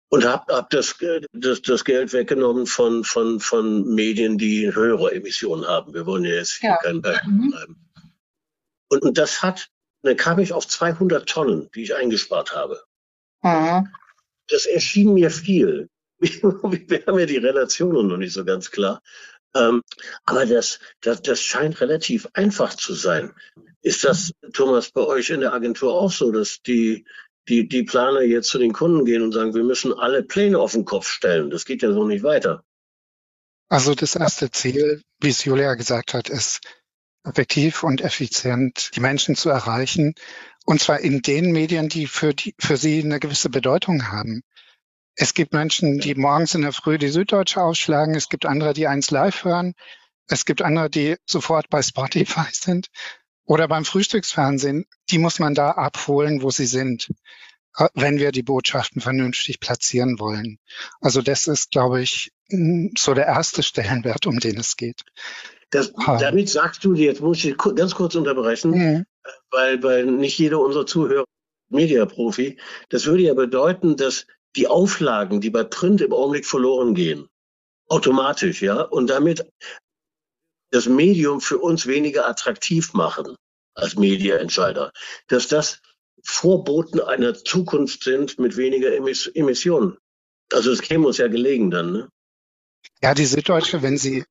und habe hab das, das, das Geld weggenommen von, von, von Medien, die höhere Emissionen haben. Wir wollen ja jetzt ja. kein Beispiel mhm. bleiben. Und, und das hat, dann kam ich auf 200 Tonnen, die ich eingespart habe. Mhm. Das erschien mir viel. Wir haben ja die Relationen noch nicht so ganz klar. Ähm, aber das, das, das scheint relativ einfach zu sein. Ist das, Thomas, bei euch in der Agentur auch so, dass die, die, die Planer jetzt zu den Kunden gehen und sagen, wir müssen alle Pläne auf den Kopf stellen? Das geht ja so nicht weiter. Also das erste Ziel, wie es Julia gesagt hat, ist effektiv und effizient die Menschen zu erreichen. Und zwar in den Medien, die für, die, für sie eine gewisse Bedeutung haben. Es gibt Menschen, die morgens in der Früh die Süddeutsche ausschlagen. Es gibt andere, die eins live hören. Es gibt andere, die sofort bei Spotify sind oder beim Frühstücksfernsehen. Die muss man da abholen, wo sie sind, wenn wir die Botschaften vernünftig platzieren wollen. Also das ist, glaube ich, so der erste Stellenwert, um den es geht. Das, damit sagst du, jetzt muss ich ganz kurz unterbrechen, mhm. weil, weil nicht jeder unserer Zuhörer Mediaprofi. Das würde ja bedeuten, dass die Auflagen, die bei Print im Augenblick verloren gehen, automatisch, ja, und damit das Medium für uns weniger attraktiv machen als Mediaentscheider, dass das Vorboten einer Zukunft sind mit weniger Emissionen. Also es käme uns ja gelegen dann. Ne? Ja, die Süddeutsche, wenn sie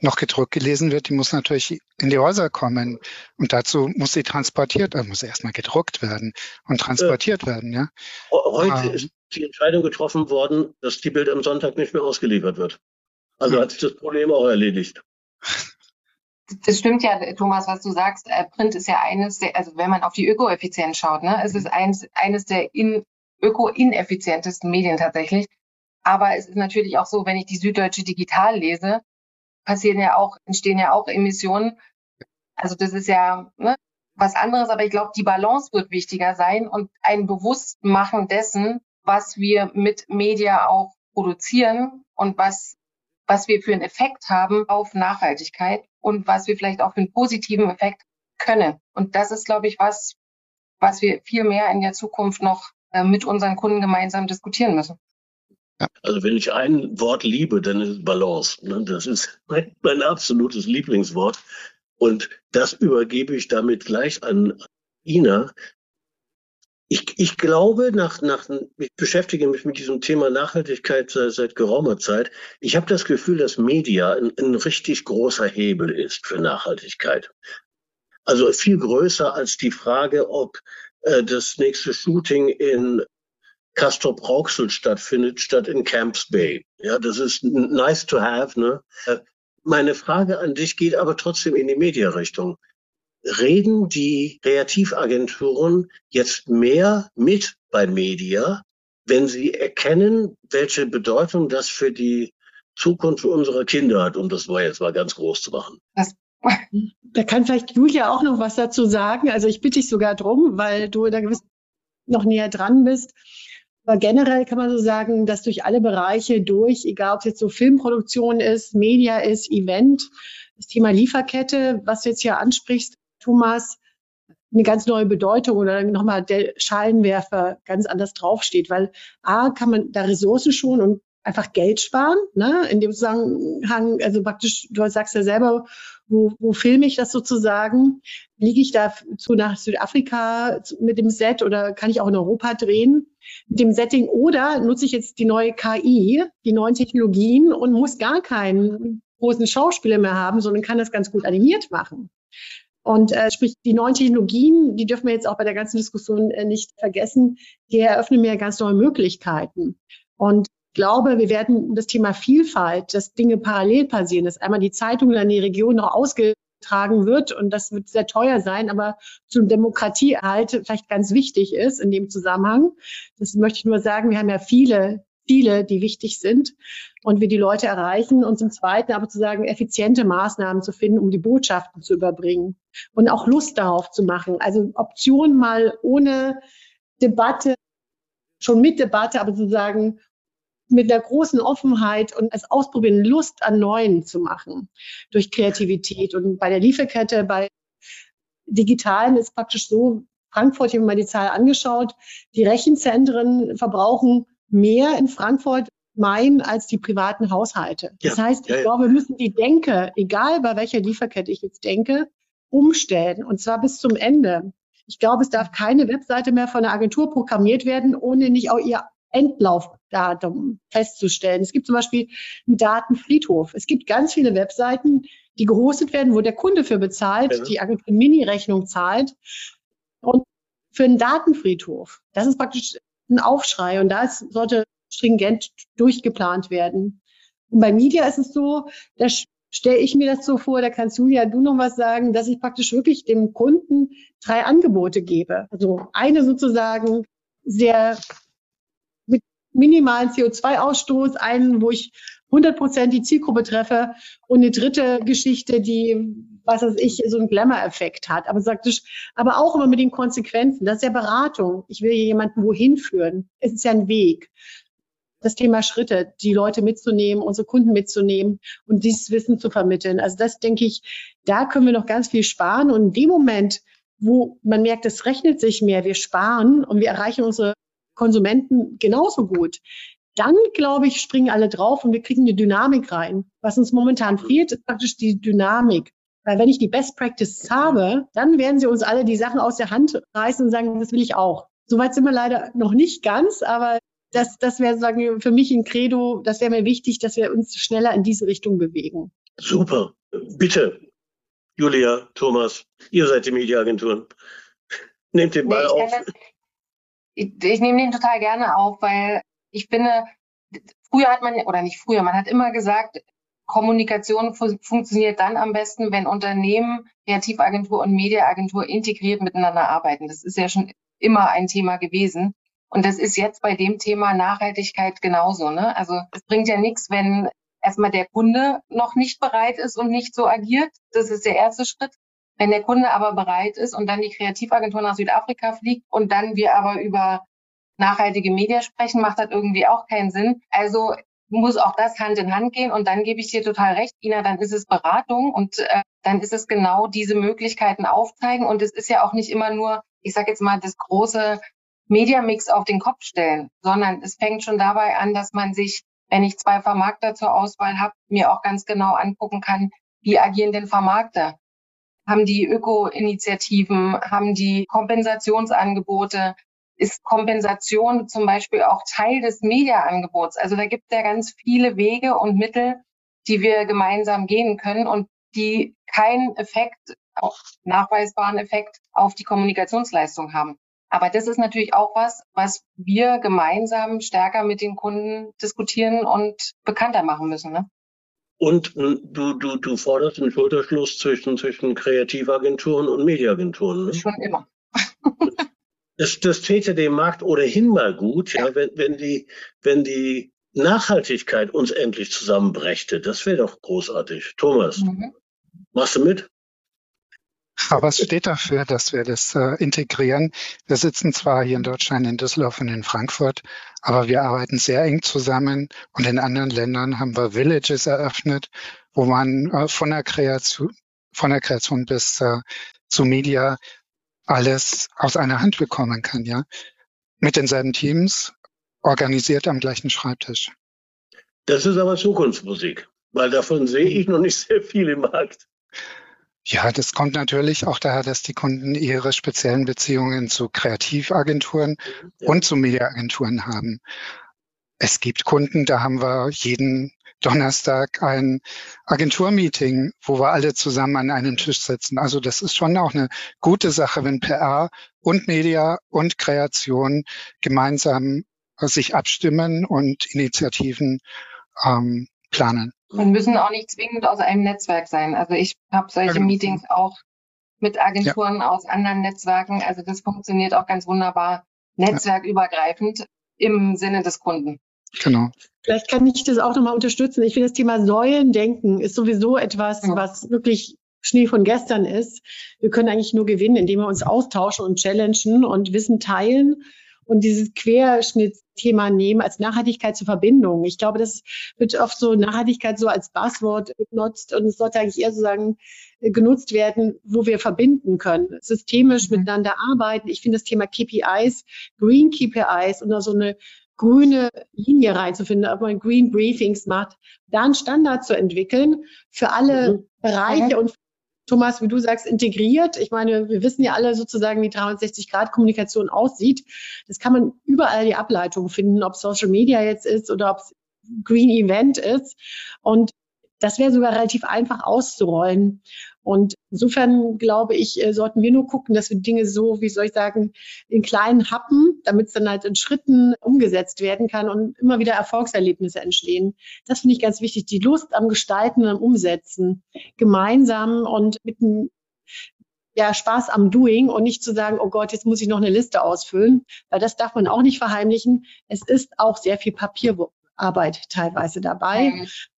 noch gedruckt gelesen wird, die muss natürlich in die Häuser kommen. Und dazu muss sie transportiert, also muss sie erstmal gedruckt werden und transportiert äh, werden. Ja. Heute ähm, ist die Entscheidung getroffen worden, dass die Bild am Sonntag nicht mehr ausgeliefert wird. Also hm. hat sich das Problem auch erledigt. Das stimmt ja, Thomas, was du sagst. Äh, Print ist ja eines der, also wenn man auf die Ökoeffizienz schaut, ne, es ist eines, eines der in, öko-ineffizientesten Medien tatsächlich. Aber es ist natürlich auch so, wenn ich die Süddeutsche Digital lese, passieren ja auch, entstehen ja auch Emissionen. Also das ist ja ne, was anderes, aber ich glaube, die Balance wird wichtiger sein und ein Bewusstmachen dessen, was wir mit Media auch produzieren und was, was wir für einen Effekt haben auf Nachhaltigkeit und was wir vielleicht auch für einen positiven Effekt können. Und das ist, glaube ich, was, was wir viel mehr in der Zukunft noch äh, mit unseren Kunden gemeinsam diskutieren müssen. Also wenn ich ein Wort liebe, dann ist es Balance. Ne? Das ist mein, mein, absolutes Lieblingswort. Und das übergebe ich damit gleich an Ina, ich, ich glaube, nach, nach, ich beschäftige mich mit diesem Thema Nachhaltigkeit seit, seit geraumer Zeit. Ich habe das Gefühl, dass Media ein, ein richtig großer Hebel ist für Nachhaltigkeit. Also viel größer als die Frage, ob äh, das nächste Shooting in Castor Brauxel stattfindet, statt in Camps Bay. Ja, das ist nice to have. Ne? Äh, meine Frage an dich geht aber trotzdem in die Mediarichtung reden die Kreativagenturen jetzt mehr mit bei Media, wenn sie erkennen, welche Bedeutung das für die Zukunft unserer Kinder hat, um das war jetzt mal ganz groß zu machen. Das da kann vielleicht Julia auch noch was dazu sagen. Also ich bitte dich sogar drum, weil du da gewiss noch näher dran bist. Aber generell kann man so sagen, dass durch alle Bereiche durch, egal ob es jetzt so Filmproduktion ist, Media ist, Event, das Thema Lieferkette, was du jetzt hier ansprichst, Thomas eine ganz neue Bedeutung oder nochmal der Schalenwerfer ganz anders draufsteht, weil A, kann man da Ressourcen schonen und einfach Geld sparen, ne? in dem Zusammenhang, also praktisch, du sagst ja selber, wo, wo filme ich das sozusagen? Liege ich da zu nach Südafrika mit dem Set oder kann ich auch in Europa drehen mit dem Setting? Oder nutze ich jetzt die neue KI, die neuen Technologien und muss gar keinen großen Schauspieler mehr haben, sondern kann das ganz gut animiert machen. Und äh, sprich, die neuen Technologien, die dürfen wir jetzt auch bei der ganzen Diskussion äh, nicht vergessen, die eröffnen mir ganz neue Möglichkeiten. Und glaube, wir werden das Thema Vielfalt, dass Dinge parallel passieren, dass einmal die Zeitung in die Region noch ausgetragen wird und das wird sehr teuer sein, aber zum Demokratieerhalt vielleicht ganz wichtig ist in dem Zusammenhang. Das möchte ich nur sagen, wir haben ja viele Ziele, die wichtig sind und wir die Leute erreichen und zum Zweiten aber zu sagen, effiziente Maßnahmen zu finden, um die Botschaften zu überbringen und auch Lust darauf zu machen. Also Optionen mal ohne Debatte, schon mit Debatte, aber sozusagen mit einer großen Offenheit und als Ausprobieren Lust an Neuen zu machen durch Kreativität. Und bei der Lieferkette, bei Digitalen ist praktisch so, Frankfurt, ich habe mir mal die Zahl angeschaut, die Rechenzentren verbrauchen mehr in Frankfurt Main als die privaten Haushalte. Das ja, heißt, ich ja, ja. glaube, wir müssen die Denke, egal bei welcher Lieferkette ich jetzt denke, umstellen und zwar bis zum Ende. Ich glaube, es darf keine Webseite mehr von der Agentur programmiert werden, ohne nicht auch ihr Endlaufdatum festzustellen. Es gibt zum Beispiel einen Datenfriedhof. Es gibt ganz viele Webseiten, die gehostet werden, wo der Kunde für bezahlt, ja. die Agentur Mini-Rechnung zahlt. Und für einen Datenfriedhof, das ist praktisch ein Aufschrei und da sollte stringent durchgeplant werden. Und bei Media ist es so, da stelle ich mir das so vor, da kannst Julia du noch was sagen, dass ich praktisch wirklich dem Kunden drei Angebote gebe. Also eine sozusagen sehr minimalen CO2-Ausstoß, einen, wo ich 100 Prozent die Zielgruppe treffe und eine dritte Geschichte, die, was weiß ich, so einen Glamour-Effekt hat. Aber praktisch, aber auch immer mit den Konsequenzen. Das ist ja Beratung. Ich will hier jemanden wohin führen. Es ist ja ein Weg das Thema Schritte, die Leute mitzunehmen, unsere Kunden mitzunehmen und dieses Wissen zu vermitteln. Also das denke ich, da können wir noch ganz viel sparen. Und in dem Moment, wo man merkt, es rechnet sich mehr, wir sparen und wir erreichen unsere Konsumenten genauso gut, dann, glaube ich, springen alle drauf und wir kriegen eine Dynamik rein. Was uns momentan fehlt, ist praktisch die Dynamik. Weil wenn ich die Best Practice habe, dann werden sie uns alle die Sachen aus der Hand reißen und sagen, das will ich auch. Soweit sind wir leider noch nicht ganz, aber das, das wäre sagen für mich ein Credo, das wäre mir wichtig, dass wir uns schneller in diese Richtung bewegen. Super. Bitte, Julia, Thomas, ihr seid die Mediaagenturen. Nehmt den Ball nee, auf. Ich, ich nehme den total gerne auf, weil ich finde, früher hat man, oder nicht früher, man hat immer gesagt, Kommunikation fu funktioniert dann am besten, wenn Unternehmen, Kreativagentur und Mediaagentur integriert miteinander arbeiten. Das ist ja schon immer ein Thema gewesen. Und das ist jetzt bei dem Thema Nachhaltigkeit genauso. Ne? Also es bringt ja nichts, wenn erstmal der Kunde noch nicht bereit ist und nicht so agiert. Das ist der erste Schritt. Wenn der Kunde aber bereit ist und dann die Kreativagentur nach Südafrika fliegt und dann wir aber über nachhaltige Medien sprechen, macht das irgendwie auch keinen Sinn. Also muss auch das Hand in Hand gehen. Und dann gebe ich dir total recht, Ina, dann ist es Beratung und äh, dann ist es genau diese Möglichkeiten aufzeigen. Und es ist ja auch nicht immer nur, ich sage jetzt mal, das große Mediamix auf den Kopf stellen, sondern es fängt schon dabei an, dass man sich, wenn ich zwei Vermarkter zur Auswahl habe, mir auch ganz genau angucken kann, wie agieren denn Vermarkter? Haben die Öko-Initiativen, haben die Kompensationsangebote? Ist Kompensation zum Beispiel auch Teil des Mediaangebots? Also da gibt es ja ganz viele Wege und Mittel, die wir gemeinsam gehen können und die keinen Effekt, auch nachweisbaren Effekt auf die Kommunikationsleistung haben. Aber das ist natürlich auch was, was wir gemeinsam stärker mit den Kunden diskutieren und bekannter machen müssen. Ne? Und du, du, du forderst einen Schulterschluss zwischen, zwischen Kreativagenturen und Mediaagenturen. Ne? Schon immer. das, das täte dem Markt ohnehin mal gut, ja, ja wenn, wenn, die, wenn die Nachhaltigkeit uns endlich zusammenbrächte. Das wäre doch großartig. Thomas, mhm. machst du mit? Aber es steht dafür, dass wir das äh, integrieren. Wir sitzen zwar hier in Deutschland, in Düsseldorf und in Frankfurt, aber wir arbeiten sehr eng zusammen und in anderen Ländern haben wir Villages eröffnet, wo man äh, von der Kreation, von der Kreation bis äh, zu Media alles aus einer Hand bekommen kann, ja. Mit denselben Teams, organisiert am gleichen Schreibtisch. Das ist aber Zukunftsmusik, weil davon sehe ich noch nicht sehr viel im Markt. Ja, das kommt natürlich auch daher, dass die Kunden ihre speziellen Beziehungen zu Kreativagenturen ja. und zu Mediaagenturen haben. Es gibt Kunden, da haben wir jeden Donnerstag ein Agenturmeeting, wo wir alle zusammen an einem Tisch sitzen. Also das ist schon auch eine gute Sache, wenn PR und Media und Kreation gemeinsam sich abstimmen und Initiativen ähm, planen. Und müssen auch nicht zwingend aus einem Netzwerk sein. Also ich habe solche genau. Meetings auch mit Agenturen ja. aus anderen Netzwerken. Also das funktioniert auch ganz wunderbar netzwerkübergreifend ja. im Sinne des Kunden. Genau. Vielleicht kann ich das auch nochmal unterstützen. Ich finde, das Thema Säulendenken ist sowieso etwas, was wirklich Schnee von gestern ist. Wir können eigentlich nur gewinnen, indem wir uns austauschen und challengen und Wissen teilen und dieses Querschnittsthema nehmen als Nachhaltigkeit zur Verbindung. Ich glaube, das wird oft so Nachhaltigkeit so als Buzzword genutzt und es sollte eigentlich eher sozusagen genutzt werden, wo wir verbinden können, systemisch mhm. miteinander arbeiten. Ich finde das Thema KPIs, Green KPIs und so eine grüne Linie reinzufinden, ob man Green Briefings macht, da einen Standard zu entwickeln für alle mhm. Bereiche und Thomas, wie du sagst, integriert. Ich meine, wir wissen ja alle sozusagen, wie 360-Grad-Kommunikation aussieht. Das kann man überall die Ableitung finden, ob Social Media jetzt ist oder ob es Green Event ist. Und das wäre sogar relativ einfach auszurollen. Und insofern glaube ich, äh, sollten wir nur gucken, dass wir Dinge so, wie soll ich sagen, in kleinen Happen, damit es dann halt in Schritten umgesetzt werden kann und immer wieder Erfolgserlebnisse entstehen. Das finde ich ganz wichtig. Die Lust am Gestalten und am Umsetzen gemeinsam und mit einem ja, Spaß am Doing und nicht zu sagen, oh Gott, jetzt muss ich noch eine Liste ausfüllen, weil das darf man auch nicht verheimlichen. Es ist auch sehr viel Papierarbeit teilweise dabei.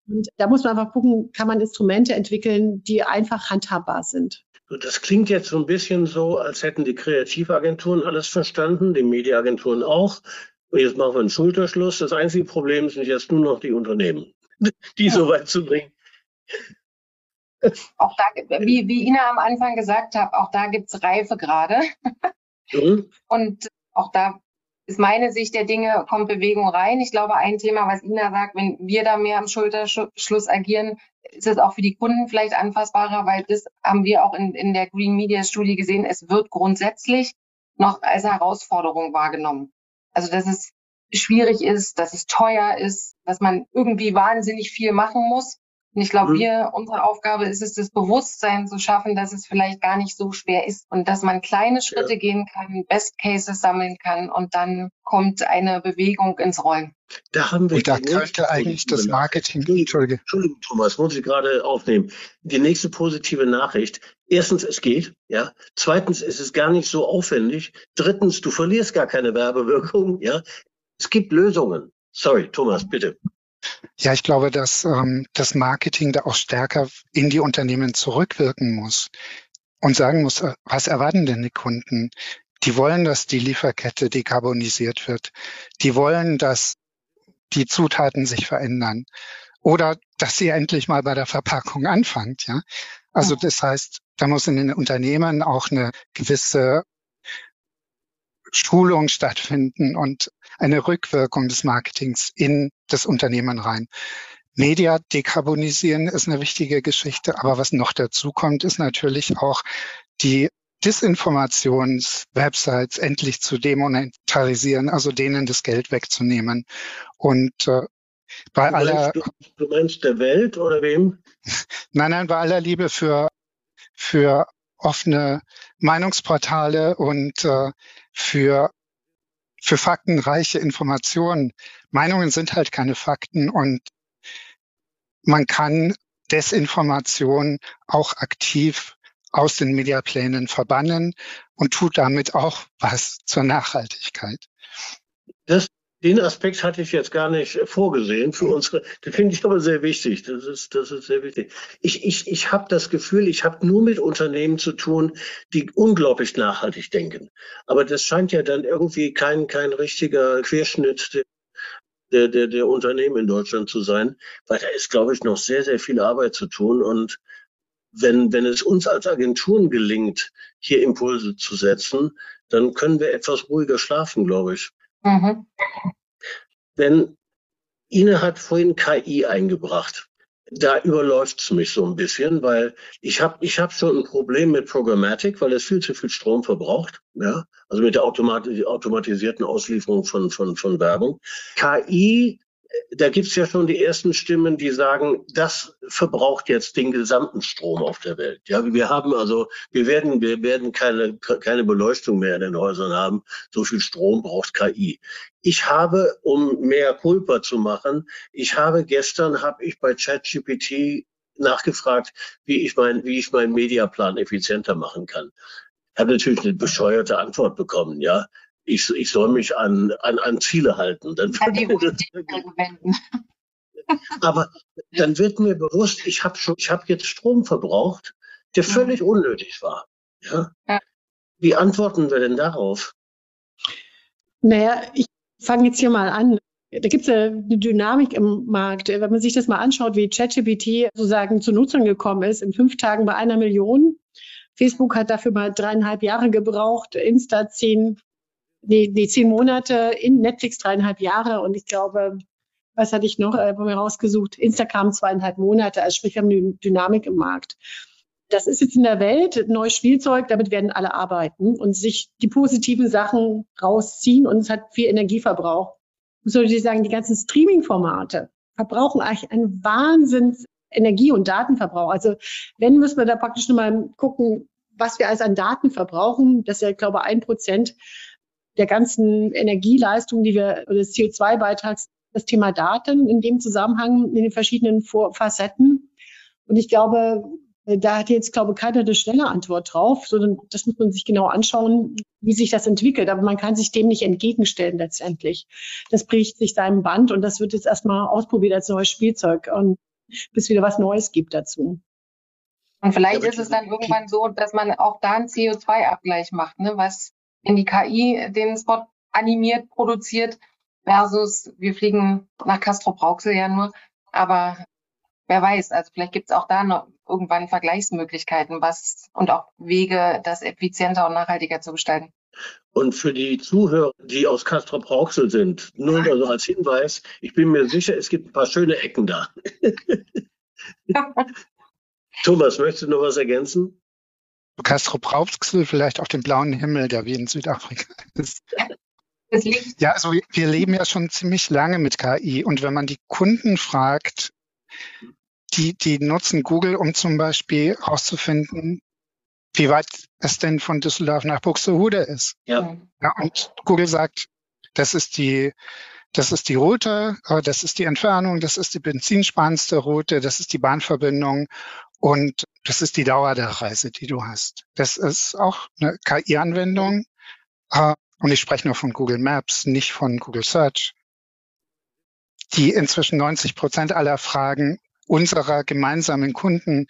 Und da muss man einfach gucken, kann man Instrumente entwickeln, die einfach handhabbar sind. Das klingt jetzt so ein bisschen so, als hätten die Kreativagenturen alles verstanden, die Mediaagenturen auch. Und jetzt machen wir einen Schulterschluss. Das einzige Problem sind jetzt nur noch die Unternehmen, die ja. so weit zu bringen. Auch da, wie, wie Ina am Anfang gesagt hat, auch da gibt es Reife gerade. Mhm. Und auch da ist meine Sicht der Dinge, kommt Bewegung rein. Ich glaube, ein Thema, was Ina sagt, wenn wir da mehr am Schulterschluss agieren, ist es auch für die Kunden vielleicht anfassbarer, weil das haben wir auch in, in der Green Media Studie gesehen. Es wird grundsätzlich noch als Herausforderung wahrgenommen. Also, dass es schwierig ist, dass es teuer ist, dass man irgendwie wahnsinnig viel machen muss. Und ich glaube, mhm. wir, unsere Aufgabe ist es, das Bewusstsein zu schaffen, dass es vielleicht gar nicht so schwer ist und dass man kleine Schritte ja. gehen kann, Best Cases sammeln kann und dann kommt eine Bewegung ins Rollen. Da haben wir und da könnte eigentlich das Marketing. Entschuldige. Entschuldigung, Thomas, muss ich gerade aufnehmen. Die nächste positive Nachricht. Erstens, es geht, ja. Zweitens, es ist gar nicht so aufwendig. Drittens, du verlierst gar keine Werbewirkung, ja. Es gibt Lösungen. Sorry, Thomas, bitte. Ja, ich glaube, dass ähm, das Marketing da auch stärker in die Unternehmen zurückwirken muss und sagen muss, äh, was erwarten denn die Kunden? Die wollen, dass die Lieferkette dekarbonisiert wird. Die wollen, dass die Zutaten sich verändern oder dass sie endlich mal bei der Verpackung anfängt. Ja, also das heißt, da muss in den Unternehmen auch eine gewisse Schulung stattfinden und eine Rückwirkung des Marketings in das Unternehmen rein. Media dekarbonisieren ist eine wichtige Geschichte, aber was noch dazu kommt, ist natürlich auch die Disinformations-Websites endlich zu demonetarisieren, also denen das Geld wegzunehmen. Und äh, bei du aller du, du meinst der Welt oder wem? nein, nein, bei aller Liebe für für offene Meinungsportale und äh, für für faktenreiche Informationen. Meinungen sind halt keine Fakten und man kann Desinformation auch aktiv aus den Mediaplänen verbannen und tut damit auch was zur Nachhaltigkeit. Das den Aspekt hatte ich jetzt gar nicht vorgesehen für unsere. Den finde ich aber sehr wichtig. Das ist, das ist sehr wichtig. Ich, ich, ich habe das Gefühl, ich habe nur mit Unternehmen zu tun, die unglaublich nachhaltig denken. Aber das scheint ja dann irgendwie kein, kein richtiger Querschnitt der, der, der Unternehmen in Deutschland zu sein, weil da ist, glaube ich, noch sehr, sehr viel Arbeit zu tun. Und wenn, wenn es uns als Agenturen gelingt, hier Impulse zu setzen, dann können wir etwas ruhiger schlafen, glaube ich. Mhm. Denn Ine hat vorhin KI eingebracht. Da überläuft es mich so ein bisschen, weil ich habe ich hab schon ein Problem mit Programmatic, weil es viel zu viel Strom verbraucht. Ja? Also mit der automatisierten Auslieferung von, von, von Werbung. KI da gibt es ja schon die ersten Stimmen, die sagen, das verbraucht jetzt den gesamten Strom auf der Welt. Ja, wir haben also, wir werden, wir werden keine, keine Beleuchtung mehr in den Häusern haben. So viel Strom braucht KI. Ich habe, um mehr Culpa zu machen, ich habe gestern, habe ich bei ChatGPT nachgefragt, wie ich mein, wie ich meinen Mediaplan effizienter machen kann. Habe natürlich eine bescheuerte Antwort bekommen, ja ich, ich soll mich an, an, an Ziele halten. Dann An die Aber dann wird mir bewusst, ich habe schon, ich habe jetzt Strom verbraucht, der völlig unnötig war. Ja? ja? Wie antworten wir denn darauf? Naja, ich fange jetzt hier mal an. Da gibt es ja eine Dynamik im Markt. Wenn man sich das mal anschaut, wie ChatGPT sozusagen zu Nutzern gekommen ist, in fünf Tagen bei einer Million. Facebook hat dafür mal dreieinhalb Jahre gebraucht, Insta zehn, nee, nee, zehn Monate, in Netflix dreieinhalb Jahre und ich glaube, was hatte ich noch äh, mir rausgesucht? Instagram zweieinhalb Monate, also sprich, wir haben eine Dynamik im Markt. Das ist jetzt in der Welt neues Spielzeug, damit werden alle arbeiten und sich die positiven Sachen rausziehen und es hat viel Energieverbrauch. Ich sollte sagen, die ganzen Streaming-Formate verbrauchen eigentlich einen Wahnsinns Energie- und Datenverbrauch. Also wenn, müssen wir da praktisch nochmal gucken, was wir alles an Daten verbrauchen. Das ist ja, glaube ich, ein Prozent der ganzen Energieleistung, die wir, oder des CO2-Beitrags, das Thema Daten in dem Zusammenhang in den verschiedenen Facetten. Und ich glaube, da hat jetzt, glaube ich, keiner eine schnelle Antwort drauf, sondern das muss man sich genau anschauen, wie sich das entwickelt. Aber man kann sich dem nicht entgegenstellen letztendlich. Das bricht sich seinem Band und das wird jetzt erstmal ausprobiert als neues Spielzeug. Und bis wieder was Neues gibt dazu. Und vielleicht ja, ist es dann irgendwann so, dass man auch da einen CO2-Abgleich macht, ne? was in die KI den Spot animiert, produziert, versus wir fliegen nach Castro Brauxel ja nur. Aber wer weiß, also vielleicht gibt es auch da noch irgendwann Vergleichsmöglichkeiten, was und auch Wege, das effizienter und nachhaltiger zu gestalten. Und für die Zuhörer, die aus Castro Brauxel sind, nur also als Hinweis, ich bin mir sicher, es gibt ein paar schöne Ecken da. Thomas, möchtest du noch was ergänzen? Castro Brauxel, vielleicht auch den blauen Himmel, der wie in Südafrika ist. Ja, also wir leben ja schon ziemlich lange mit KI und wenn man die Kunden fragt, die, die nutzen Google, um zum Beispiel herauszufinden, wie weit es denn von Düsseldorf nach Buxtehude ist. Ja. ja. Und Google sagt, das ist die, das ist die Route, äh, das ist die Entfernung, das ist die benzinsparendste Route, das ist die Bahnverbindung und das ist die Dauer der Reise, die du hast. Das ist auch eine KI-Anwendung. Äh, und ich spreche nur von Google Maps, nicht von Google Search, die inzwischen 90 Prozent aller Fragen unserer gemeinsamen Kunden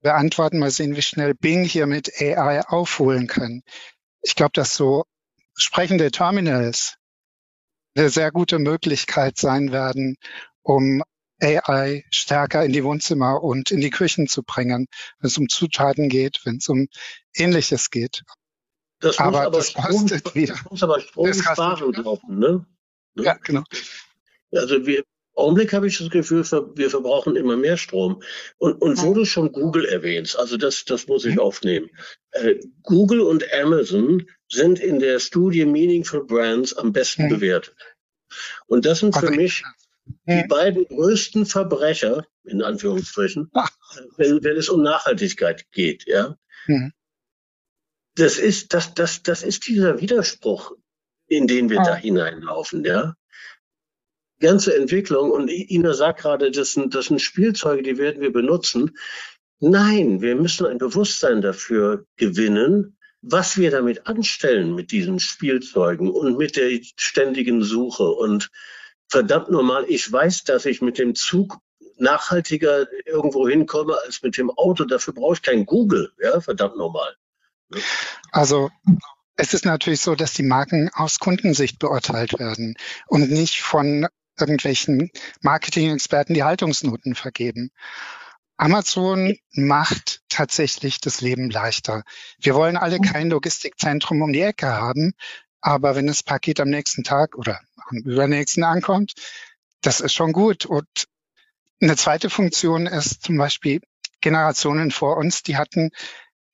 beantworten. Mal sehen, wie schnell Bing hier mit AI aufholen kann. Ich glaube, dass so sprechende Terminals eine sehr gute Möglichkeit sein werden, um AI stärker in die Wohnzimmer und in die Küchen zu bringen, wenn es um Zutaten geht, wenn es um Ähnliches geht. Das aber, aber das Strom, kostet wieder. Das muss aber Strom sparen, glauben, ne? Ja, genau. Also wir, Augenblick habe ich das Gefühl, wir verbrauchen immer mehr Strom. Und, und wo du schon Google erwähnst, also das, das muss ich mhm. aufnehmen. Äh, Google und Amazon sind in der Studie Meaningful Brands am besten mhm. bewertet. Und das sind für mich die beiden größten Verbrecher, in Anführungsstrichen, ah. wenn, wenn es um Nachhaltigkeit geht, ja. Mhm. Das ist, das, das, das ist dieser Widerspruch, in den wir ja. da hineinlaufen, ja ganze Entwicklung, und Ina sagt gerade, das sind, das sind Spielzeuge, die werden wir benutzen. Nein, wir müssen ein Bewusstsein dafür gewinnen, was wir damit anstellen mit diesen Spielzeugen und mit der ständigen Suche. Und verdammt normal, ich weiß, dass ich mit dem Zug nachhaltiger irgendwo hinkomme als mit dem Auto. Dafür brauche ich kein Google. Ja, verdammt normal. Also es ist natürlich so, dass die Marken aus Kundensicht beurteilt werden und nicht von irgendwelchen Marketing-Experten die Haltungsnoten vergeben. Amazon macht tatsächlich das Leben leichter. Wir wollen alle kein Logistikzentrum um die Ecke haben, aber wenn das Paket am nächsten Tag oder am übernächsten ankommt, das ist schon gut. Und eine zweite Funktion ist zum Beispiel Generationen vor uns, die hatten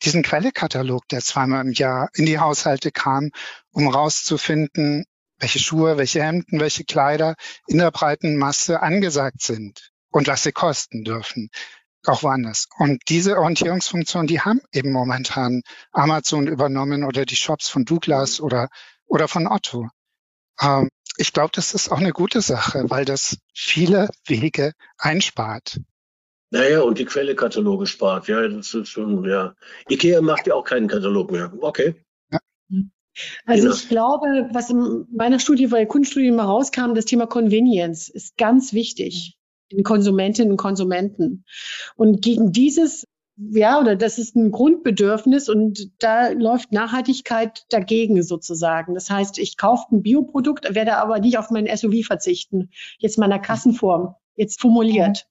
diesen Quellekatalog, der zweimal im Jahr in die Haushalte kam, um rauszufinden, welche Schuhe, welche Hemden, welche Kleider in der breiten Masse angesagt sind und was sie kosten dürfen, auch woanders. Und diese Orientierungsfunktion, die haben eben momentan Amazon übernommen oder die Shops von Douglas oder, oder von Otto. Ähm, ich glaube, das ist auch eine gute Sache, weil das viele Wege einspart. Naja, und die Quellekataloge spart. Ja, das ist schon, ja. Ikea macht ja auch keinen Katalog mehr. Okay. Ja. Also genau. ich glaube, was in meiner Studie, bei Kundenstudie mal rauskam, das Thema Convenience ist ganz wichtig den Konsumentinnen und Konsumenten. Und gegen dieses ja, oder das ist ein Grundbedürfnis und da läuft Nachhaltigkeit dagegen sozusagen. Das heißt, ich kaufe ein Bioprodukt, werde aber nicht auf mein SUV verzichten. Jetzt meiner Kassenform, jetzt formuliert.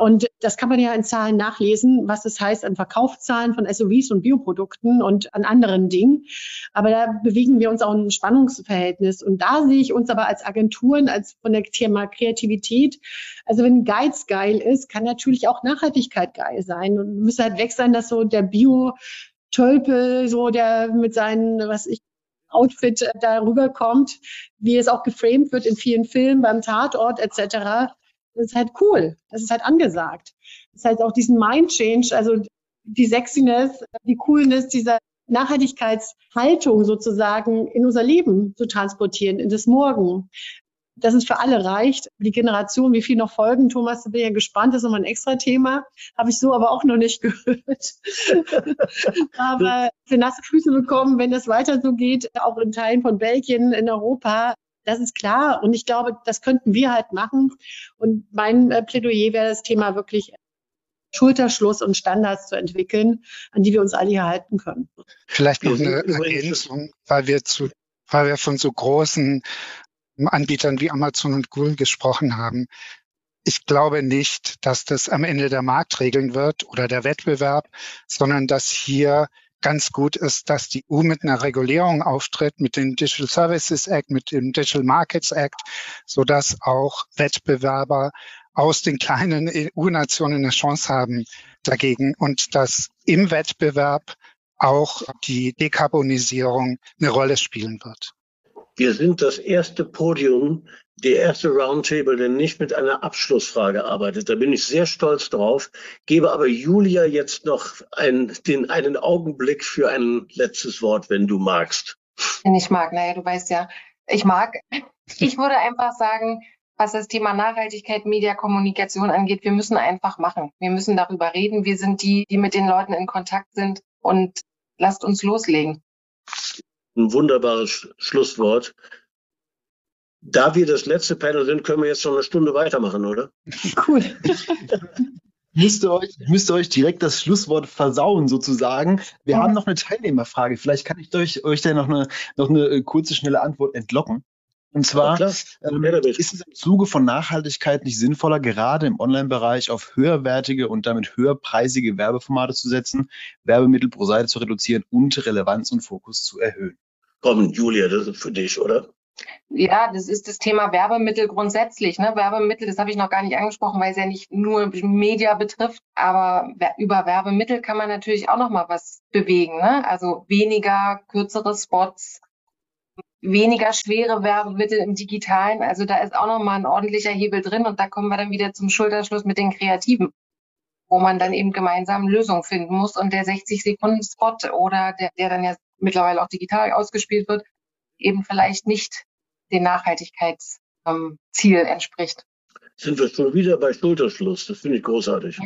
Und das kann man ja in Zahlen nachlesen, was das heißt an Verkaufszahlen von SUVs und Bioprodukten und an anderen Dingen. Aber da bewegen wir uns auch in einem Spannungsverhältnis. Und da sehe ich uns aber als Agenturen, als von der Thema Kreativität. Also wenn Geiz geil ist, kann natürlich auch Nachhaltigkeit geil sein. Und müsste halt weg sein, dass so der Bio-Tölpel, so der mit seinen, was ich, Outfit darüber kommt, wie es auch geframed wird in vielen Filmen beim Tatort etc das ist halt cool. Das ist halt angesagt. Das heißt auch diesen Mind Change, also die Sexiness, die Coolness dieser Nachhaltigkeitshaltung sozusagen in unser Leben zu transportieren, in das Morgen. Dass es für alle reicht. Die Generation, wie viel noch folgen, Thomas, da bin ich ja gespannt, das ist nochmal ein extra Thema. Habe ich so aber auch noch nicht gehört. aber für nasse Füße bekommen, wenn das weiter so geht, auch in Teilen von Belgien, in Europa, das ist klar. Und ich glaube, das könnten wir halt machen. Und mein äh, Plädoyer wäre das Thema wirklich Schulterschluss und Standards zu entwickeln, an die wir uns alle hier halten können. Vielleicht noch eine Ergänzung, weil wir zu, weil wir von so großen Anbietern wie Amazon und Google gesprochen haben. Ich glaube nicht, dass das am Ende der Markt regeln wird oder der Wettbewerb, sondern dass hier ganz gut ist, dass die EU mit einer Regulierung auftritt, mit dem Digital Services Act, mit dem Digital Markets Act, so dass auch Wettbewerber aus den kleinen EU-Nationen eine Chance haben dagegen und dass im Wettbewerb auch die Dekarbonisierung eine Rolle spielen wird. Wir sind das erste Podium, der erste Roundtable, der nicht mit einer Abschlussfrage arbeitet. Da bin ich sehr stolz drauf, gebe aber Julia jetzt noch ein, den, einen Augenblick für ein letztes Wort, wenn du magst. Wenn ich mag, naja, du weißt ja, ich mag. Ich würde einfach sagen, was das Thema Nachhaltigkeit, Mediakommunikation angeht, wir müssen einfach machen. Wir müssen darüber reden. Wir sind die, die mit den Leuten in Kontakt sind und lasst uns loslegen. Ein wunderbares Schlusswort. Da wir das letzte Panel sind, können wir jetzt noch eine Stunde weitermachen, oder? Cool. müsste euch, müsste euch direkt das Schlusswort versauen, sozusagen. Wir ja. haben noch eine Teilnehmerfrage. Vielleicht kann ich euch, euch da noch eine, noch eine äh, kurze, schnelle Antwort entlocken. Und zwar ja, ähm, ist es im Zuge von Nachhaltigkeit nicht sinnvoller, gerade im Online-Bereich auf höherwertige und damit höherpreisige Werbeformate zu setzen, Werbemittel pro Seite zu reduzieren und Relevanz und Fokus zu erhöhen? Komm, Julia, das ist für dich, oder? Ja, das ist das Thema Werbemittel grundsätzlich. Ne? Werbemittel, das habe ich noch gar nicht angesprochen, weil es ja nicht nur Media betrifft, aber über Werbemittel kann man natürlich auch noch mal was bewegen. Ne? Also weniger kürzere Spots, weniger schwere Werbemittel im Digitalen. Also da ist auch noch mal ein ordentlicher Hebel drin und da kommen wir dann wieder zum Schulterschluss mit den Kreativen, wo man dann eben gemeinsam Lösungen finden muss und der 60 Sekunden Spot oder der, der dann ja mittlerweile auch digital ausgespielt wird, eben vielleicht nicht dem Nachhaltigkeitsziel ähm, entspricht. Sind wir schon wieder bei Schulterschluss? Das finde ich großartig. Ja.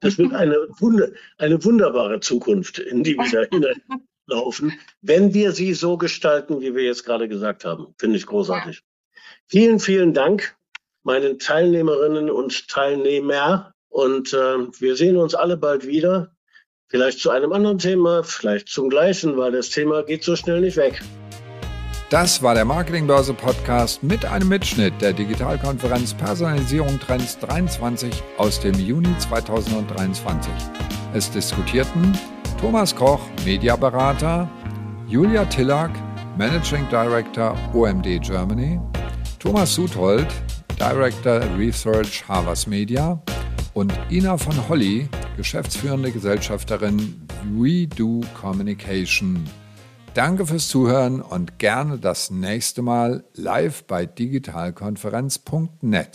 Das wird eine, Wunder, eine wunderbare Zukunft, in die wir da hineinlaufen, wenn wir sie so gestalten, wie wir jetzt gerade gesagt haben. Finde ich großartig. Ja. Vielen, vielen Dank meinen Teilnehmerinnen und Teilnehmer. Und äh, wir sehen uns alle bald wieder. Vielleicht zu einem anderen Thema, vielleicht zum gleichen, weil das Thema geht so schnell nicht weg. Das war der Marketingbörse Podcast mit einem Mitschnitt der Digitalkonferenz Personalisierung Trends 23 aus dem Juni 2023. Es diskutierten Thomas Koch, Mediaberater, Julia Tillack, Managing Director OMD Germany, Thomas Suthold, Director Research Harvard Media und Ina von Holly, geschäftsführende Gesellschafterin We Do Communication. Danke fürs Zuhören und gerne das nächste Mal live bei digitalkonferenz.net.